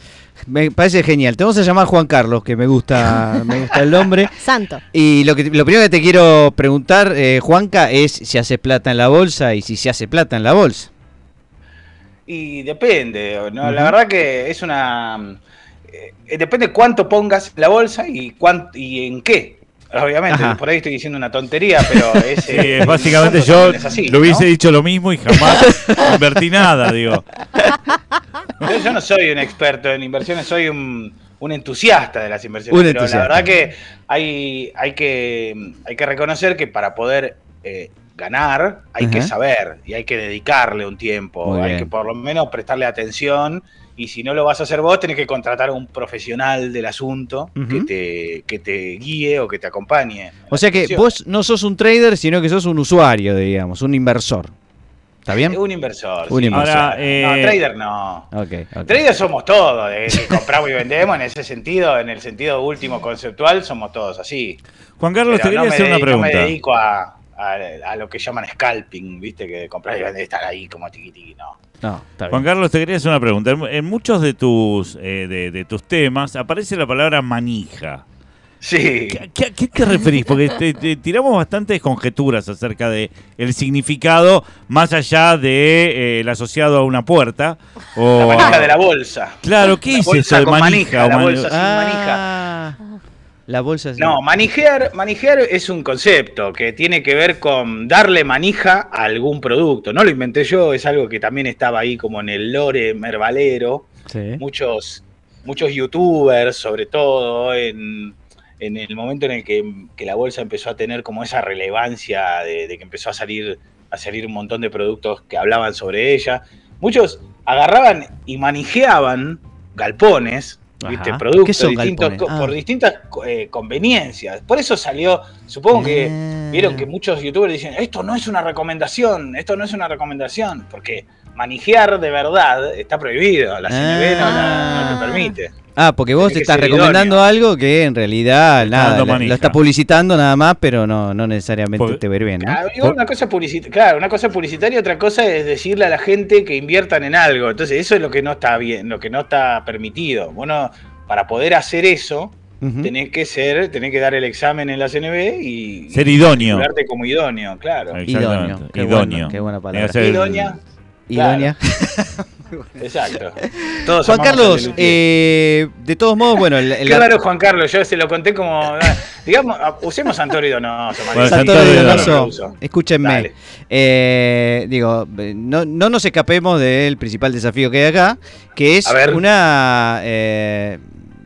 Me parece genial. Te vamos a llamar Juan Carlos, que me gusta, me gusta el nombre. Santo. Y lo, que, lo primero que te quiero preguntar, eh, Juanca, es si hace plata en la bolsa y si se hace plata en la bolsa. Y depende, ¿no? la verdad que es una... eh, depende cuánto pongas en la bolsa y, cuán- y en qué. Obviamente, Ajá. por ahí estoy diciendo una tontería, pero es, Sí, eh, es básicamente yo es así, lo hubiese ¿no? dicho lo mismo y jamás invertí nada, digo. Yo, yo no soy un experto en inversiones, soy un, un entusiasta de las inversiones. Un pero entusiasta. la verdad que hay, hay que hay que reconocer que para poder eh, ganar hay que saber y hay que dedicarle un tiempo, Muy hay bien. que por lo menos prestarle atención. Y si no lo vas a hacer vos, tenés que contratar a un profesional del asunto que, te, que te guíe o que te acompañe. O sea que vos no sos un trader, sino que sos un usuario, digamos, un inversor. ¿Está bien? Un inversor. Un sí. inversor. Ahora, no, eh, trader no. Ok, ok. Traders somos todos, de que compramos y vendemos en ese sentido, en el sentido último conceptual, somos todos así. Juan Carlos, Pero te no quería me hacer una dedico- No me pregunta. dedico a, a- a lo que llaman scalping, viste, que comprar y vender, estar ahí como tiqui tiqui, no. No, está Juan. Carlos, te quería hacer una pregunta. En, en muchos de tus, eh, de, de tus temas aparece la palabra manija. Sí. ¿Qué, qué- a qué te referís? Porque te, te tiramos bastantes conjeturas acerca de el significado más allá de eh, el asociado a una puerta. O La manija a- de la bolsa. Claro, ¿qué La es bolsa eso de con manija? manija, la bolsa sin Ah, la bolsa. No, manijear, manijear es un concepto que tiene que ver con darle manija a algún producto. No lo inventé yo, es algo que también estaba ahí como en el lore mervalero. Sí. muchos, muchos youtubers, sobre todo, en, en el momento en el que, que la bolsa empezó a tener como esa relevancia de, de que empezó a salir, a salir un montón de productos que hablaban sobre ella. Muchos agarraban y manijeaban galpones, ¿viste? Ajá. ¿Qué productos son distintos, galpones? co- Ah. por distintas eh, conveniencias. Por eso salió, supongo que Ah. vieron que muchos youtubers dicen, esto no es una recomendación, esto no es una recomendación, porque manijear de verdad está prohibido, la CNB no, la- no te permite. Ah, porque vos estás recomendando idóneo. algo que en realidad nada, lo, lo está publicitando nada más, pero no, no necesariamente te ir bien. Ah, una cosa claro, una cosa publicitaria, otra cosa es decirle a la gente que inviertan en algo. Entonces, eso es lo que no está bien, lo que no está permitido. Bueno, para poder hacer eso, Ujú. tenés que ser, tenés que dar el examen en la CNB y Ser idóneo. como idóneo, claro. Idóneo, qué idóneo. buena- qué buena palabra. Es Idónea. Idónea. Exacto. Todos Juan Carlos, eh, de todos modos, bueno, el, el- Qué raro Juan Carlos, yo se lo conté como. Digamos, ah, usemos Santorio Donoso. Bueno, de Donoso, escúchenme. Eh, digo, eh, no, no nos escapemos del principal desafío que hay acá, que es una eh,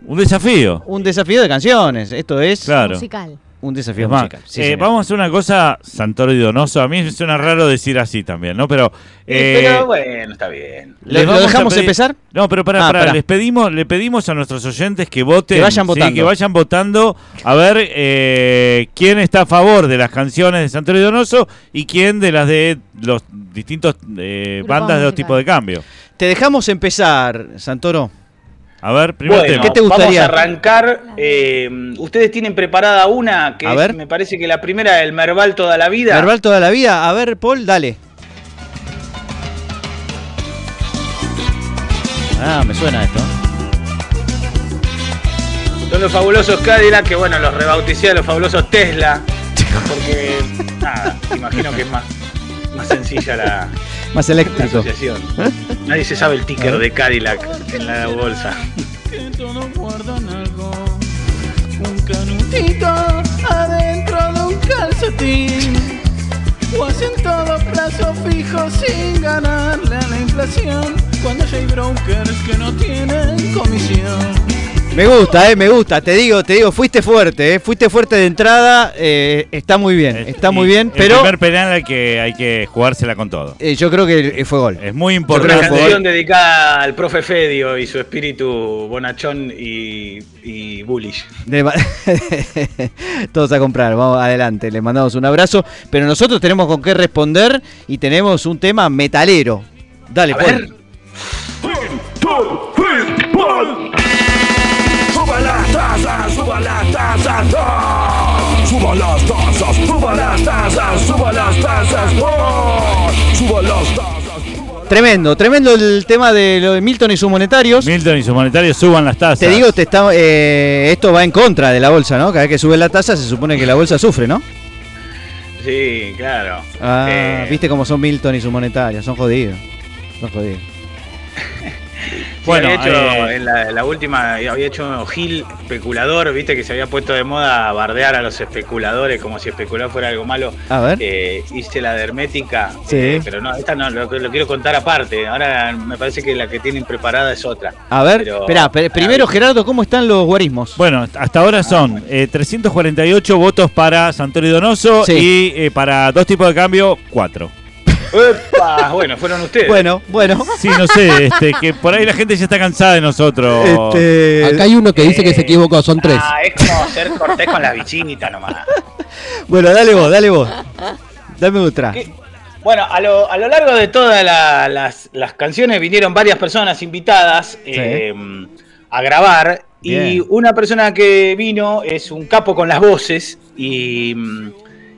Un desafío. un desafío de canciones. Esto es Claro. Musical. Un desafío Es más, musical. Sí, eh, vamos a hacer una cosa, Santoro y Donoso. A mí me suena raro decir así también, ¿no? Pero. Eh, eh, pero bueno, está bien. ¿Lo- les lo vamos a dejamos pedir- empezar? No, pero para, Ah, pará. les pedimos, le pedimos a nuestros oyentes que voten, Que vayan sí, votando. que vayan votando a ver eh, quién está a favor de las canciones de Santoro y Donoso y quién de las de los distintos eh, bandas de los tipos de cambio. Te dejamos empezar, Santoro. A ver, primero Bueno, tema. ¿qué te gustaría? Vamos a arrancar. eh, Ustedes tienen preparada una que A es, ver. me parece que la primera, el Merval toda la vida. Verbal toda la vida. A ver, Paul, dale. Ah, me suena esto. Son los fabulosos Cadillac, que bueno, los rebauticé a los fabulosos Tesla. Porque, nada, imagino que es más, más sencilla la, Más eléctrico. asociación. Nadie se sabe el ticker de Cadillac en la bolsa. que todos guardan algo. Un canutito adentro de un calcetín. O hacen todo plazo fijo sin ganarle a la inflación. Cuando hay brokers que no tienen comisión. Me gusta, eh, me gusta. Te digo, te digo, fuiste fuerte, eh. Fuiste fuerte de entrada. eh, está muy bien, Es- está muy bien. El Pero primer penal hay que, hay que jugársela con todo. eh, yo creo que fue gol. Es muy Una importante. canción dedicada al profe Fedio y su espíritu bonachón y, y bullish. De Todos a comprar, vamos adelante, les mandamos un abrazo, pero nosotros tenemos con qué responder y tenemos un tema metalero. Dale, A ver. Tremendo, tremendo el tema de lo de Milton y sus monetarios. Milton y sus monetarios suban las tasas. Te digo, te está, eh, esto va en contra de la bolsa, ¿no? Cada vez que sube la tasa se supone que la bolsa sufre, ¿no? Sí, claro. Ah, Eh, viste cómo son Milton y sus monetarios, son jodidos. Son jodidos. Bueno, Bueno, había hecho, eh, en la, la última había hecho Gil especulador, viste que se había puesto de moda bardear a los especuladores como si especular fuera algo malo. A ver. Eh, hice la de hermética, Sí. eh, pero no, esta no, lo, lo quiero contar aparte. Ahora me parece que la que tienen preparada es otra. A ver, pero- espera, pe- primero Gerardo, ¿cómo están los guarismos? Bueno, hasta ahora son eh, 348 votos para Santoro y Donoso Sí. y eh, para dos tipos de cambio, cuatro. ¡Epa! Bueno, fueron ustedes. Bueno, bueno. Sí, no sé, este, que por ahí la gente ya está cansada de nosotros. Este, Acá hay uno que dice que se equivocó, son tres. Ah, es como ser cortés con la bichita nomás. Bueno, dale vos, dale vos. Dame otra. ¿Qué? Bueno, a lo, a lo largo de todas la- las, las canciones vinieron varias personas invitadas eh, a grabar y una persona que vino es un capo con las voces y, mm,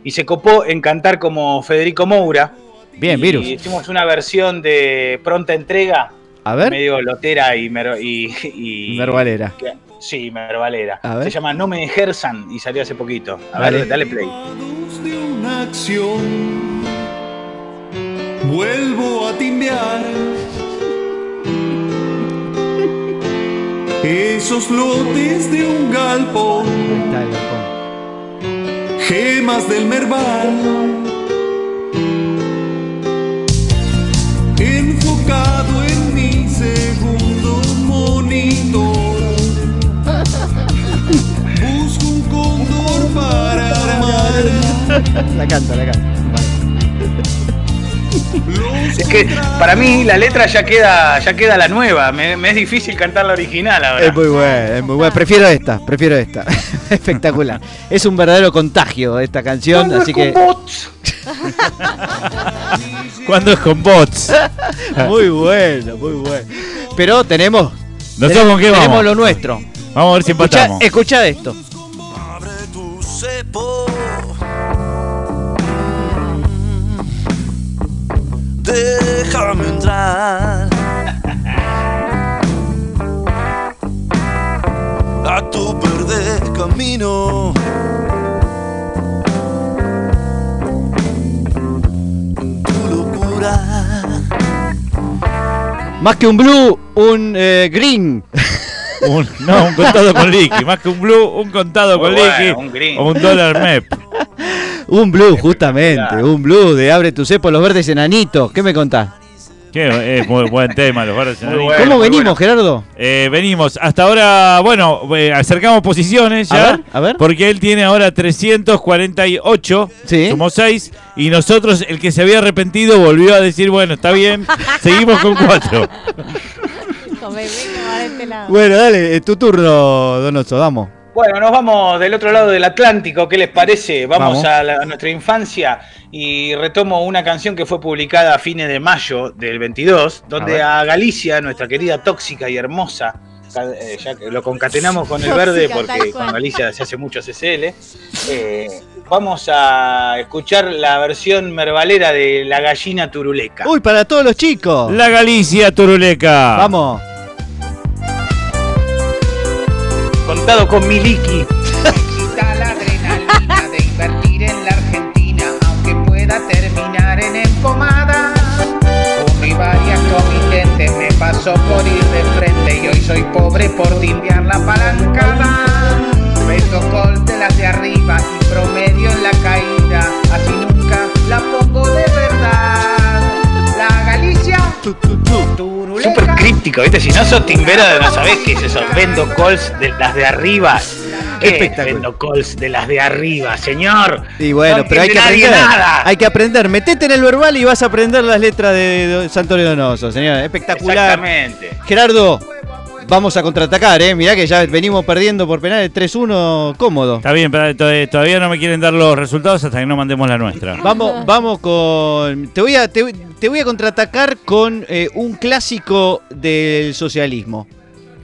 y se copó en cantar como Federico Moura. Bien, Y Virus. Hicimos una versión de pronta entrega, A ver. medio lotera y, mer- y, y- Mervalera. que- Sí, mervalera. A ver. Se llama No me ejerzan y salió hace poquito. A Dale. ver, dale play. De una acción, vuelvo a timbiar. Esos lotes de un galpón, Ahí está el galpón. gemas del Merval. La canta, la canta. Los Es que para mí la letra ya queda, ya queda la nueva. Me, me es difícil cantar la original ahora. Es muy buena, es muy buena. Prefiero esta, prefiero esta. Espectacular. Es un verdadero contagio esta canción, así que. ¿Cuándo es con bots? muy bueno, muy bueno. Pero tenemos ¿Nosotros con qué tenemos vamos? lo nuestro. Vamos a ver si Escucha, empatamos. escucha esto. Déjame entrar a tu perder camino. Tu locura Más que un blue, un eh, green. Un- no, un contado con liqui. Más que un blue, un contado con Muy bueno, liqui. un green. O un dólar MEP. Un blue, justamente. Un blue de Abre tu cepo, los verdes enanitos. ¿Qué me contás? Que es muy buen tema, los verdes enanitos. bueno. ¿Cómo venimos, bueno. Gerardo? Eh, venimos, hasta ahora, bueno, eh, acercamos posiciones A ya. ver, a ver. Porque él tiene ahora 348, Sí. somos 6, y nosotros, el que se había arrepentido, volvió a decir, bueno, está bien, seguimos con 4. Come, venga, para este. Bueno, dale, es tu turno, Donoso, vamos. Bueno, nos vamos del otro lado del Atlántico, ¿qué les parece? Vamos, Vamos. A, la- a nuestra infancia y retomo una canción que fue publicada a fines de mayo del 22, donde a, Galicia, nuestra querida tóxica y hermosa, eh, ya que lo concatenamos con el verde porque con Galicia se hace mucho CCL, eh, vamos a escuchar la versión mervalera de La Gallina Turuleca. Uy, para todos los chicos. La Galicia Turuleca. Vamos. Contado con Miliki. excita la adrenalina de invertir en la Argentina, aunque pueda terminar en empomada. Y varias comitentes me pasó por ir de frente y hoy soy pobre por timbiar la palancada. Vendo col de las de arriba y promedio en la caída, así nunca la pongo de Súper críptico, ¿viste? Si no sos timbera, no sabés qué es eso. Vendo calls de las de arriba. ¿Qué? Vendo calls de las de arriba, señor. Y bueno, No pero hay que aprender. nada. Hay que aprender. Metete en el verbal y vas a aprender las letras de Santorio Donoso, señor. Espectacular. Exactamente. Gerardo, vamos a contraatacar, ¿eh? Mirá que ya venimos perdiendo por penales 3-1 cómodo. Está bien, pero to- todavía no me quieren dar los resultados hasta que no mandemos la nuestra. Vamos, vamos con. Te voy a, te, te voy a contraatacar con eh, un clásico del socialismo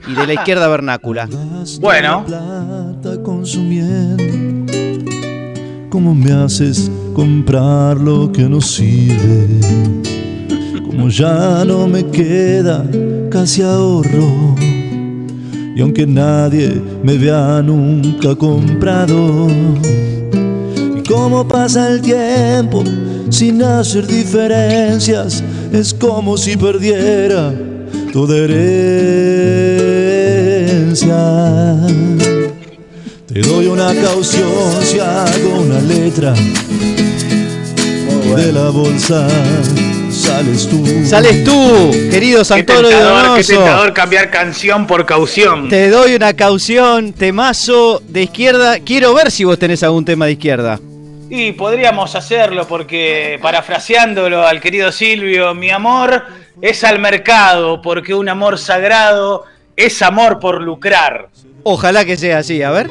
y de la izquierda vernácula. Bueno. plata consumiendo. ¿Cómo me haces comprar lo que no sirve? Como ya no me queda casi ahorro. Y aunque nadie me vea nunca comprado. Y cómo pasa el tiempo sin hacer diferencias, es como si perdiera toda herencia. Te doy una caución si hago una letra de la bolsa. Sales tú. Sales tú, querido Qué Santoro de tentador, qué Donoso. tentador cambiar canción por caución. Te doy una caución, temazo de izquierda. Quiero ver si vos tenés algún tema de izquierda. Y podríamos hacerlo porque, parafraseándolo al querido Silvio, mi amor es al mercado porque un amor sagrado es amor por lucrar. Ojalá que sea así, a ver.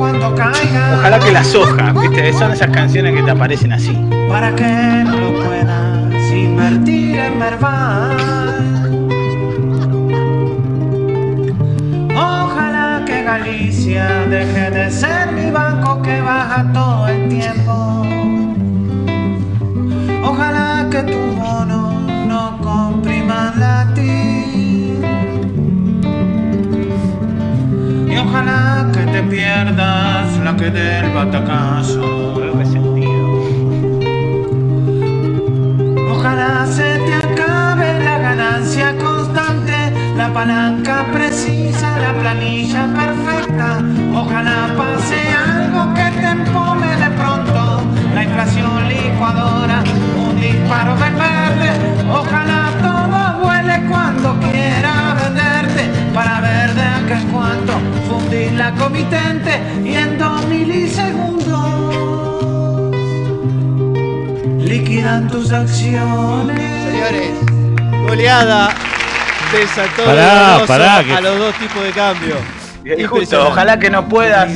Cuando caiga. Ojalá que la soja, ¿viste? Son esas canciones que te aparecen así. Para que no lo puedas invertir en verbal. Ojalá que Galicia deje de ser mi banco que baja todo el tiempo. Ojalá que tu bono no comprima latín. Ojalá que te pierdas la que del batacazo. Ojalá se te acabe la ganancia constante, la palanca precisa, la planilla perfecta. Ojalá pase algo que te empome de pronto, la inflación licuadora, un disparo del verde. Ojalá todo vuele cuando quiera para ver de acá en cuanto fundir la comitente y en dos milisegundos liquidan tus acciones. Señores, goleada de Santoro Pará, pará, que- a los dos tipos de cambio. Y justo, ojalá que no puedas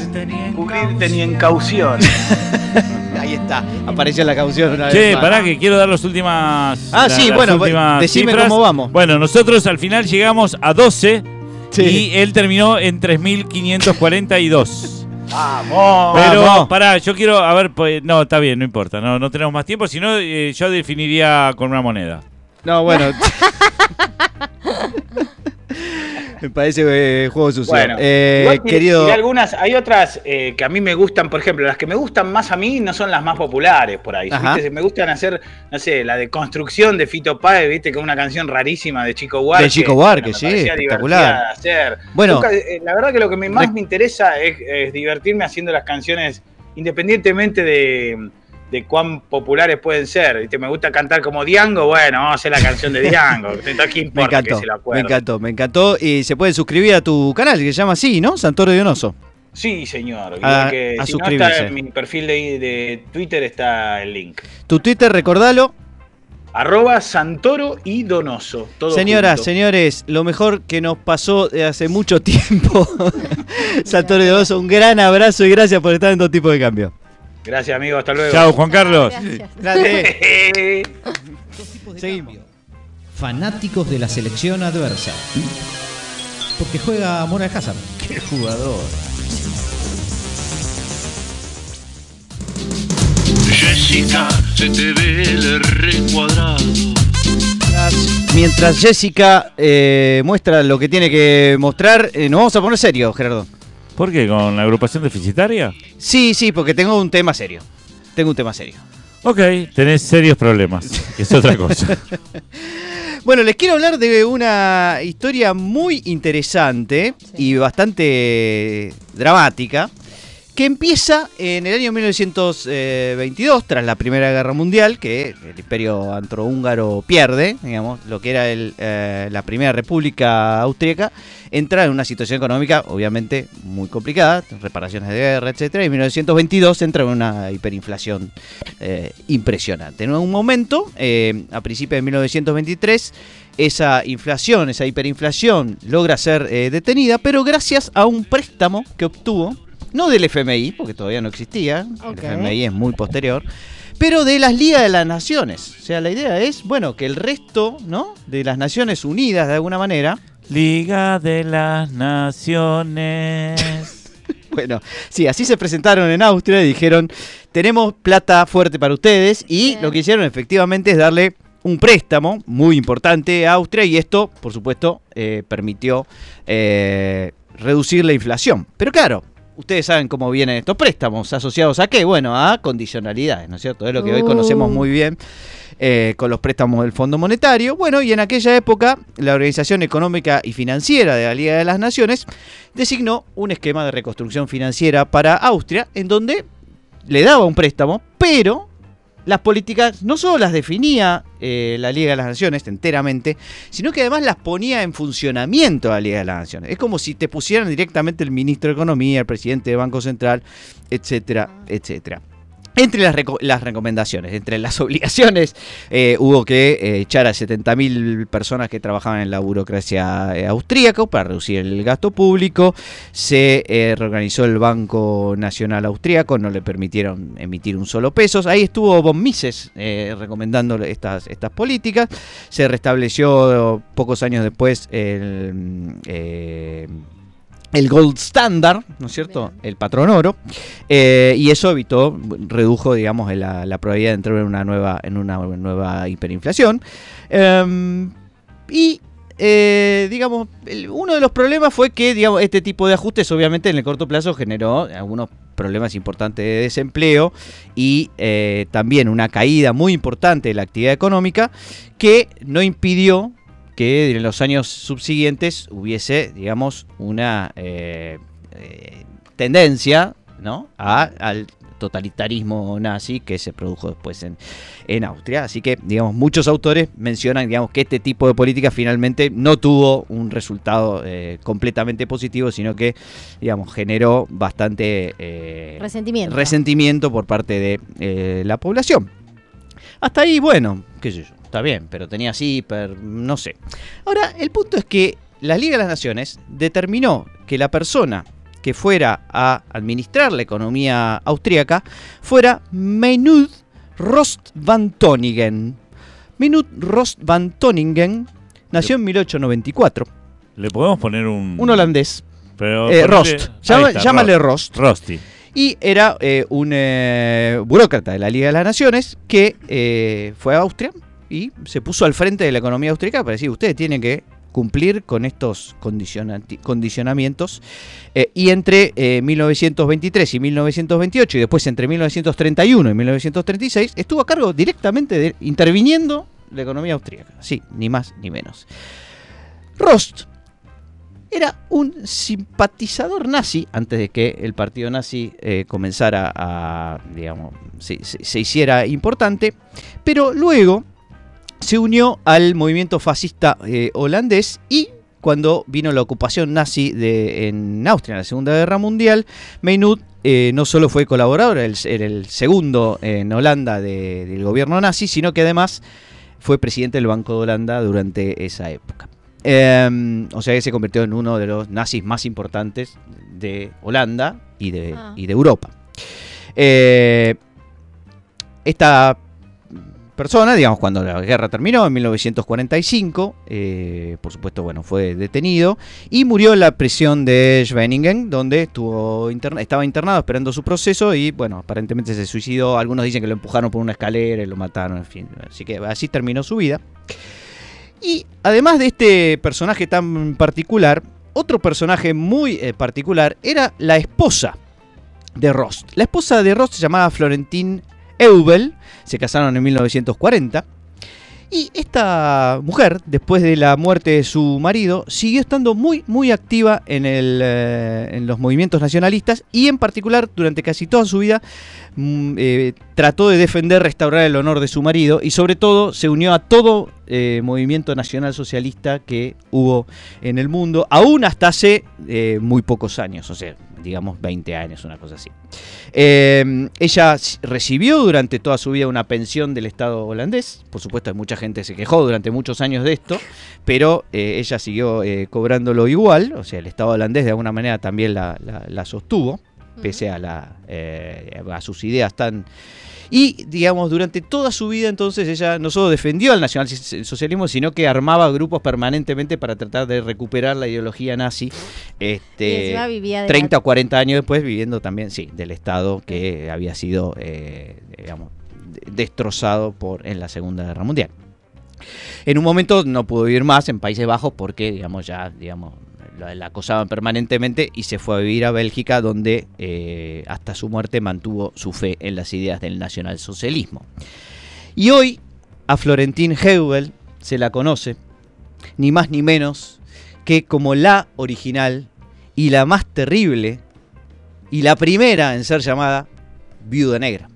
cubrirte ni en caución. Ahí está, apareció la caución una vez Che, pará que quiero dar las últimas. Ah, la- sí, bueno, decime cifras. cómo vamos. Bueno, nosotros al final llegamos a 12 Sí. y él terminó en 3542. Vamos. Pero Vamos. pará, yo quiero, a ver, pues, no, está bien, no importa, no, no tenemos más tiempo, si no, eh, yo definiría con una moneda. No, bueno. Me parece eh, juego sucio. Bueno, Eh, querido. algunas, hay otras eh, que a mí me gustan, por ejemplo, las que me gustan más a mí no son las más populares por ahí. ¿viste? Me gustan hacer, no sé, la de construcción de Fito Páez, viste, es una canción rarísima de Chico Buarque. De Chico Buarque, me sí, espectacular. hacer. Bueno. Nunca- la verdad que lo que más me interesa es, es divertirme haciendo las canciones, independientemente de, de cuán populares pueden ser. ¿viste? Me gusta cantar como Diango, bueno, vamos a hacer la canción de Diango. Entonces, ¿qué Me encantó, que se lo me encantó, me encantó. Y se pueden suscribir a tu canal, que se llama así, ¿no? Santoro Dionoso. Sí, señor. A- que a si no suscribirse. está en mi perfil de, de Twitter está el link. Tu Twitter, recordalo. Arroba Santoro y Donoso. Señoras, junto. señores, lo mejor que nos pasó de hace mucho tiempo. Santoro Dionoso, un gran abrazo y gracias por estar en todo tipo de cambio. Gracias, amigo. Hasta luego. Chao, Juan Carlos. Gracias. Seguimos. Fanáticos de la selección adversa. Porque juega Mora Hazard. Qué jugador. Jessica, se te ve el recuadrado. Mientras Jessica eh, muestra lo que tiene que mostrar, eh, nos vamos a poner serio, Gerardo. ¿Por qué? ¿Con la agrupación deficitaria? Sí, sí, porque tengo un tema serio. Tengo un tema serio. Ok, tenés serios problemas, que es otra cosa. Bueno, les quiero hablar de una historia muy interesante y bastante dramática que empieza en el año 1922, tras la Primera Guerra Mundial, que el imperio antrohúngaro pierde, digamos, lo que era el, eh, la Primera República Austríaca, entra en una situación económica obviamente muy complicada, reparaciones de guerra, etcétera, y en 1922 entra en una hiperinflación eh, impresionante. En un momento, eh, a principios de 1923, esa inflación, esa hiperinflación logra ser eh, detenida, pero gracias a un préstamo que obtuvo, no del FMI, porque todavía no existía, el FMI es muy posterior, pero de las Ligas de las Naciones. O sea, la idea es, bueno, que el resto, ¿no? De las Naciones Unidas, de alguna manera, Liga de las Naciones. Bueno, sí, así se presentaron en Austria y dijeron, tenemos plata fuerte para ustedes y Bien. lo que hicieron efectivamente es darle un préstamo muy importante a Austria y esto, por supuesto, eh, permitió eh, reducir la inflación. Pero claro, ustedes saben cómo vienen estos préstamos, asociados a qué? Bueno, a condicionalidades, ¿no es cierto? Es lo que hoy Uh. conocemos muy bien eh, con los préstamos del Fondo Monetario. Bueno, y en aquella época, la Organización Económica y Financiera de la Liga de las Naciones designó un esquema de reconstrucción financiera para Austria, en donde le daba un préstamo, pero las políticas no solo las definía eh, la Liga de las Naciones enteramente, sino que además las ponía en funcionamiento la Liga de las Naciones. Es como si te pusieran directamente el ministro de Economía, el presidente del Banco Central, etcétera, etcétera. Entre las, reco- las recomendaciones, entre las obligaciones, eh, hubo que eh, echar a 70.000 personas que trabajaban en la burocracia eh, austríaca para reducir el gasto público. Se eh, reorganizó el Banco Nacional Austríaco, no le permitieron emitir un solo peso. Ahí estuvo Von Mises recomendando estas, estas políticas. Se restableció pocos años después el... el gold standard, ¿no es cierto? El patrón oro. Eh, y eso evitó, redujo, digamos, la, la probabilidad de entrar en una nueva, en una nueva hiperinflación. Em, y, eh, digamos, el- uno de los problemas fue que, digamos, este tipo de ajustes, obviamente, en el corto plazo generó algunos problemas importantes de desempleo y eh, también una caída muy importante de la actividad económica que no impidió que en los años subsiguientes hubiese, digamos, una eh, eh, tendencia ¿no? a- al totalitarismo nazi que se produjo después en, en Austria. Así que, digamos, muchos autores mencionan, digamos, que este tipo de política finalmente no tuvo un resultado eh, completamente positivo, sino que, digamos, generó bastante eh, Resentimiento. resentimiento por parte de eh, la población. Hasta ahí, bueno, qué sé yo, está bien, pero tenía hiper, no sé. Ahora, el punto es que la Liga de las Naciones determinó que la persona que fuera a administrar la economía austríaca fuera Menud Rost van Toningen. Menud Rost van Toningen nació en 1894, Le podemos poner un. un holandés. Pero Eh, Rost. Ahí Llama- está, llámale Rost. Rosti. Y era eh, un eh, burócrata de la Liga de las Naciones que eh, fue a Austria y se puso al frente de la economía austríaca para decir, ustedes tienen que cumplir con estos condicionamientos. Eh, y entre eh, 1923 y 1928, y después entre 1931 y 1936, estuvo a cargo directamente de interviniendo la economía austríaca. Sí, ni más ni menos. Rost era un simpatizador nazi antes de que el partido nazi eh, comenzara a, digamos, se hiciera importante, pero luego se unió al movimiento fascista eh, holandés y cuando vino la ocupación nazi de, en Austria en la Segunda Guerra Mundial, Meinut eh, no solo fue colaborador, era el, era el segundo en Holanda de- del gobierno nazi, sino que además fue presidente del Banco de Holanda durante esa época. Eh, o sea que se convirtió en uno de los nazis más importantes de Holanda y de, Ah. y de Europa. Eh, esta persona, digamos, cuando la guerra terminó en 1945, eh, por supuesto, bueno, fue detenido y murió en la prisión de Schwenningen, donde estuvo estaba internado esperando su proceso y, bueno, aparentemente se suicidó. Algunos dicen que lo empujaron por una escalera y lo mataron, en fin. Así que así terminó su vida. Y además de este personaje tan particular, otro personaje muy eh, particular era la esposa de Rost. La esposa de Rost se llamaba Florentine Eubel, se casaron en 1940. Y esta mujer, después de la muerte de su marido, siguió estando muy, muy activa en, eh, los movimientos nacionalistas y en particular durante casi toda su vida mm, eh, trató de defender, restaurar el honor de su marido y sobre todo se unió a todo eh, movimiento nacional socialista que hubo en el mundo, aún hasta hace muy pocos años, o sea, digamos 20 años, una cosa así. Eh, ella recibió durante toda su vida una pensión del Estado holandés. Por supuesto, mucha gente se quejó durante muchos años de esto, pero eh, ella siguió eh, cobrándolo igual. O sea, el Estado holandés de alguna manera también la, la- la sostuvo, pese a, la, eh, a sus ideas tan... Y, digamos, durante toda su vida entonces ella no solo defendió al nacionalsocialismo, sino que armaba grupos permanentemente para tratar de recuperar la ideología nazi. Este, vivía de 30 o 40 años después viviendo también, sí, del Estado que había sido, eh, digamos, de- destrozado por, en la Segunda Guerra Mundial. En un momento no pudo vivir más en Países Bajos porque, digamos, ya, digamos, la, acosaban permanentemente y se fue a vivir a Bélgica donde eh, hasta su muerte mantuvo su fe en las ideas del nacionalsocialismo. Y hoy a Florentine Heubel se la conoce, ni más ni menos que como la original y la más terrible y la primera en ser llamada Viuda Negra.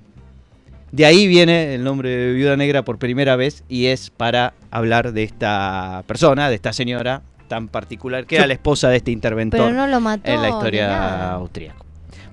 De ahí viene el nombre de Viuda Negra por primera vez y es para hablar de esta persona, de esta señora tan particular, que era la esposa de este interventor Pero no lo mató. en la historia austríaca.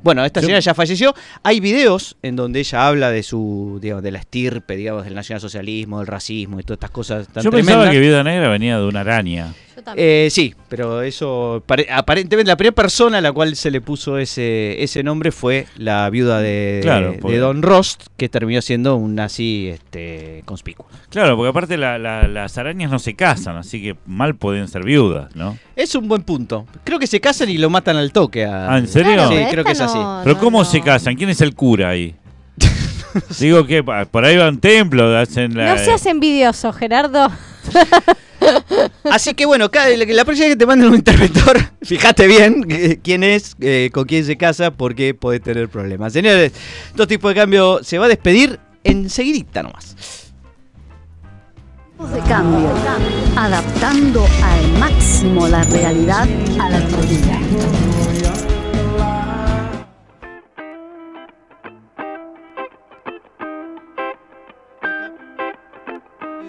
Bueno, esta señora ya falleció. Hay videos en donde ella habla de su, digamos, de la estirpe, digamos, del nacionalsocialismo, del racismo y todas estas cosas tan Yo tremendas. pensaba que Viuda Negra venía de una araña. Yo también. Eh, sí, pero eso pare- aparentemente la primera persona a la cual se le puso ese, ese nombre fue la viuda de, Claro, de porque- Don Rost, que terminó siendo un nazi este, conspicuo. Claro, porque aparte la- la- las arañas no se casan, así que mal pueden ser viudas, ¿no? Es un buen punto. Creo que se casan y lo matan al toque. a- Ah, ¿en serio? Claro, Sí, creo que es así. Pero no, ¿cómo no. se casan? ¿Quién es el cura ahí? Digo que por ahí van templos, hacen la... No seas envidioso, Gerardo. Así que bueno, cada- la próxima vez que te manden un interventor, fíjate bien eh, quién es, eh, con quién se casa, porque podés tener problemas. Señores, dos tipos de cambio se va a despedir enseguidita nomás. Tipos de cambio, adaptando al máximo la realidad a la teoría.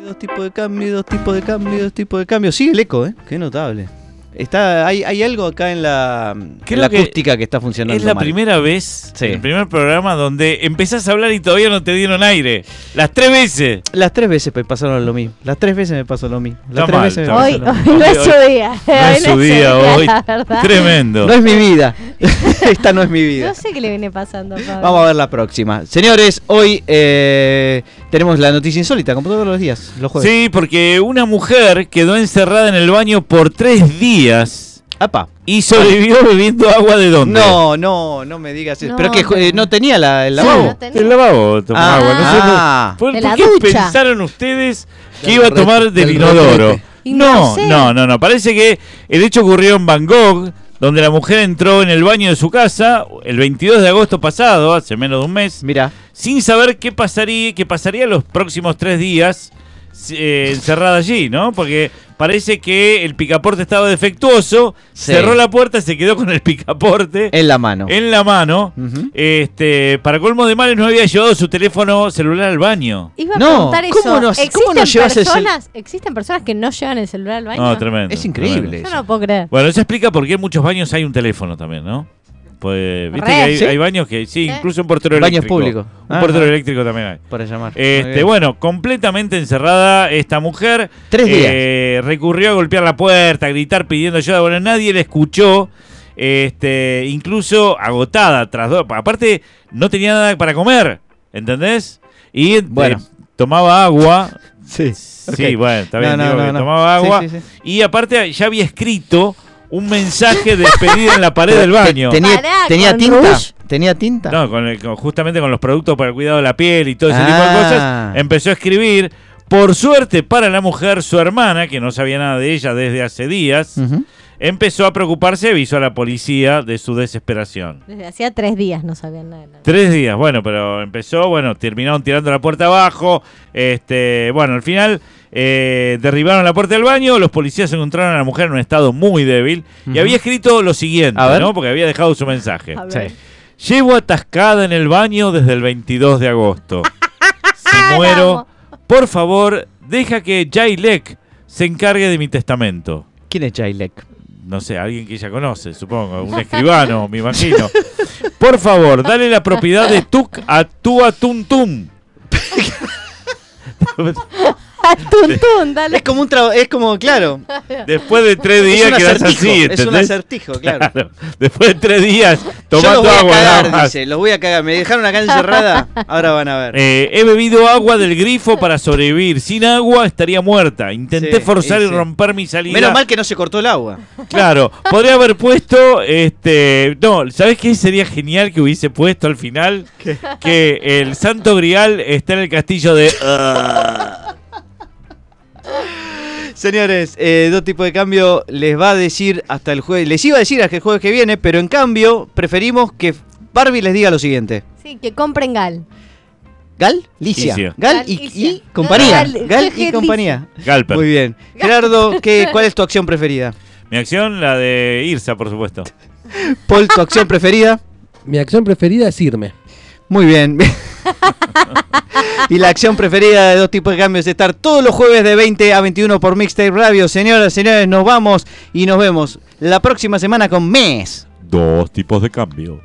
Dos tipos de cambio, dos tipos de cambio, dos tipos de cambio. Sí, el eco, ¿eh? Qué notable. Está, hay, hay algo acá en la, en la acústica que está funcionando Es la mal. primera vez, Sí. el primer programa donde empezás a hablar y todavía no te dieron aire. Las tres veces. Las tres veces me pasaron lo mismo. Las tres veces me pasó lo mismo. Las tres mal, veces me está pasó Hoy, lo mismo. hoy no es Hoy- su día. No es su día hoy. Tremendo. No es mi vida. Esta no es mi vida. No sé qué le viene pasando, Pablo. Vamos a ver la próxima. Señores, hoy eh, tenemos la noticia insólita, como todos los días, los jueves. Sí, porque una mujer quedó encerrada en el baño por tres días Apa. y sobrevivió bebiendo agua de dónde. No, no, no me digas eso. No, pero que eh, no tenía la, el Sí, lavabo. no tenía. El lavabo tomó Ah, agua. No sé por- ah. ¿Por, De por la qué ducha. pensaron ustedes que Del iba a tomar del del inodoro? retrete. No No, sé. no, no, no. Parece que el hecho ocurrió en Bangkok, donde la mujer entró en el baño de su casa el 22 de agosto pasado, hace menos de un mes, Mira, sin saber qué pasaría, qué pasaría los próximos tres días eh, encerrada allí, ¿no? Porque parece que el picaporte estaba defectuoso, Sí. cerró la puerta, se quedó con el picaporte en la mano. en la mano. Este, para colmo de males no había llevado su teléfono celular al baño. Iba a No, preguntar ¿cómo eso. no- ¿Existen, cómo no llevas el cel- personas, ¿Existen personas que no llevan el celular al baño? No, tremendo. Es increíble. tremendo. Yo no puedo creer. Bueno, eso explica por qué en muchos baños hay un teléfono también, ¿no? Pues, viste Re. que hay, ¿Sí? hay baños que, sí, ¿Eh? incluso un portero Baños eléctrico. públicos. Un Ah, portero ah. eléctrico también hay. Para llamar. Este, bueno, completamente encerrada esta mujer. Tres días. Eh, recurrió a golpear la puerta, a gritar pidiendo ayuda. Bueno, nadie le escuchó. Este, incluso agotada tras dos. Aparte, no tenía nada para comer. ¿Entendés? Y eh, Bueno. tomaba agua. Sí. Sí, bueno, está bien. No, no, digo no, que no. tomaba Sí, agua. sí, sí. Y aparte, ya había escrito un mensaje de despedida en la pared del baño. Tenía, tenía ¿con tinta. Tenía tinta. No, con el- con- justamente con los productos para el cuidado de la piel y todo ese tipo de Ah. cosas, empezó a escribir. Por suerte para la mujer, su hermana, que no sabía nada de ella desde hace días, empezó a preocuparse y avisó a la policía de su desesperación. Desde hacía tres días no sabían nada. de nada. Tres días, bueno, pero empezó, bueno, terminaron tirando la puerta abajo. Este, bueno, al final eh, derribaron la puerta del baño. Los policías encontraron a la mujer en un estado muy débil y había escrito lo siguiente, A ver. ¿no? Porque había dejado su mensaje. A ver. Llevo atascada en el baño desde el 22 de agosto. Si muero, por favor, deja que Jailek se encargue de mi testamento. ¿Quién es Jailek? No sé, alguien que ella conoce, supongo, un escribano, me imagino. Por favor, dale la propiedad de Tuk a Tua Tum Tum. Al tuntún, dale. Es como un tra- es como, claro. Después de tres Es días quedas así, es un acertijo, claro. Después de tres días Yo los tomando voy a nada cagar, más. dice. Los voy a cagar. Me dejaron acá encerrada. Ahora van a ver. Eh, he bebido agua del grifo para sobrevivir. Sin agua estaría muerta. Intenté Sí, forzar y romper mi salida. Menos mal que no se cortó el agua. Claro, podría haber puesto, este, no, ¿sabes qué sería genial que hubiese puesto al final? Que el Santo Grial está en el castillo de... Señores, eh, dos tipos de cambio les va a decir hasta el jueves. Les iba a decir hasta el jueves que viene, pero en cambio preferimos que Barbie les diga lo siguiente. Sí, que compren Gal. ¿Gal? Licia. Licia. Gal Gal, y, Licia. y compañía. Gal- Gal y compañía. Galper. Muy bien. Gerardo, ¿qué, ¿cuál es tu acción preferida? Mi acción, la de Irsa, por supuesto. Paul, ¿tu acción preferida? Mi acción preferida es irme. Muy bien. y la acción preferida de dos tipos de cambios es estar todos los jueves de 20 a 21 por Mixtape Radio. Señoras, señores, nos vamos y nos vemos la próxima semana con Mes. Dos tipos de cambio.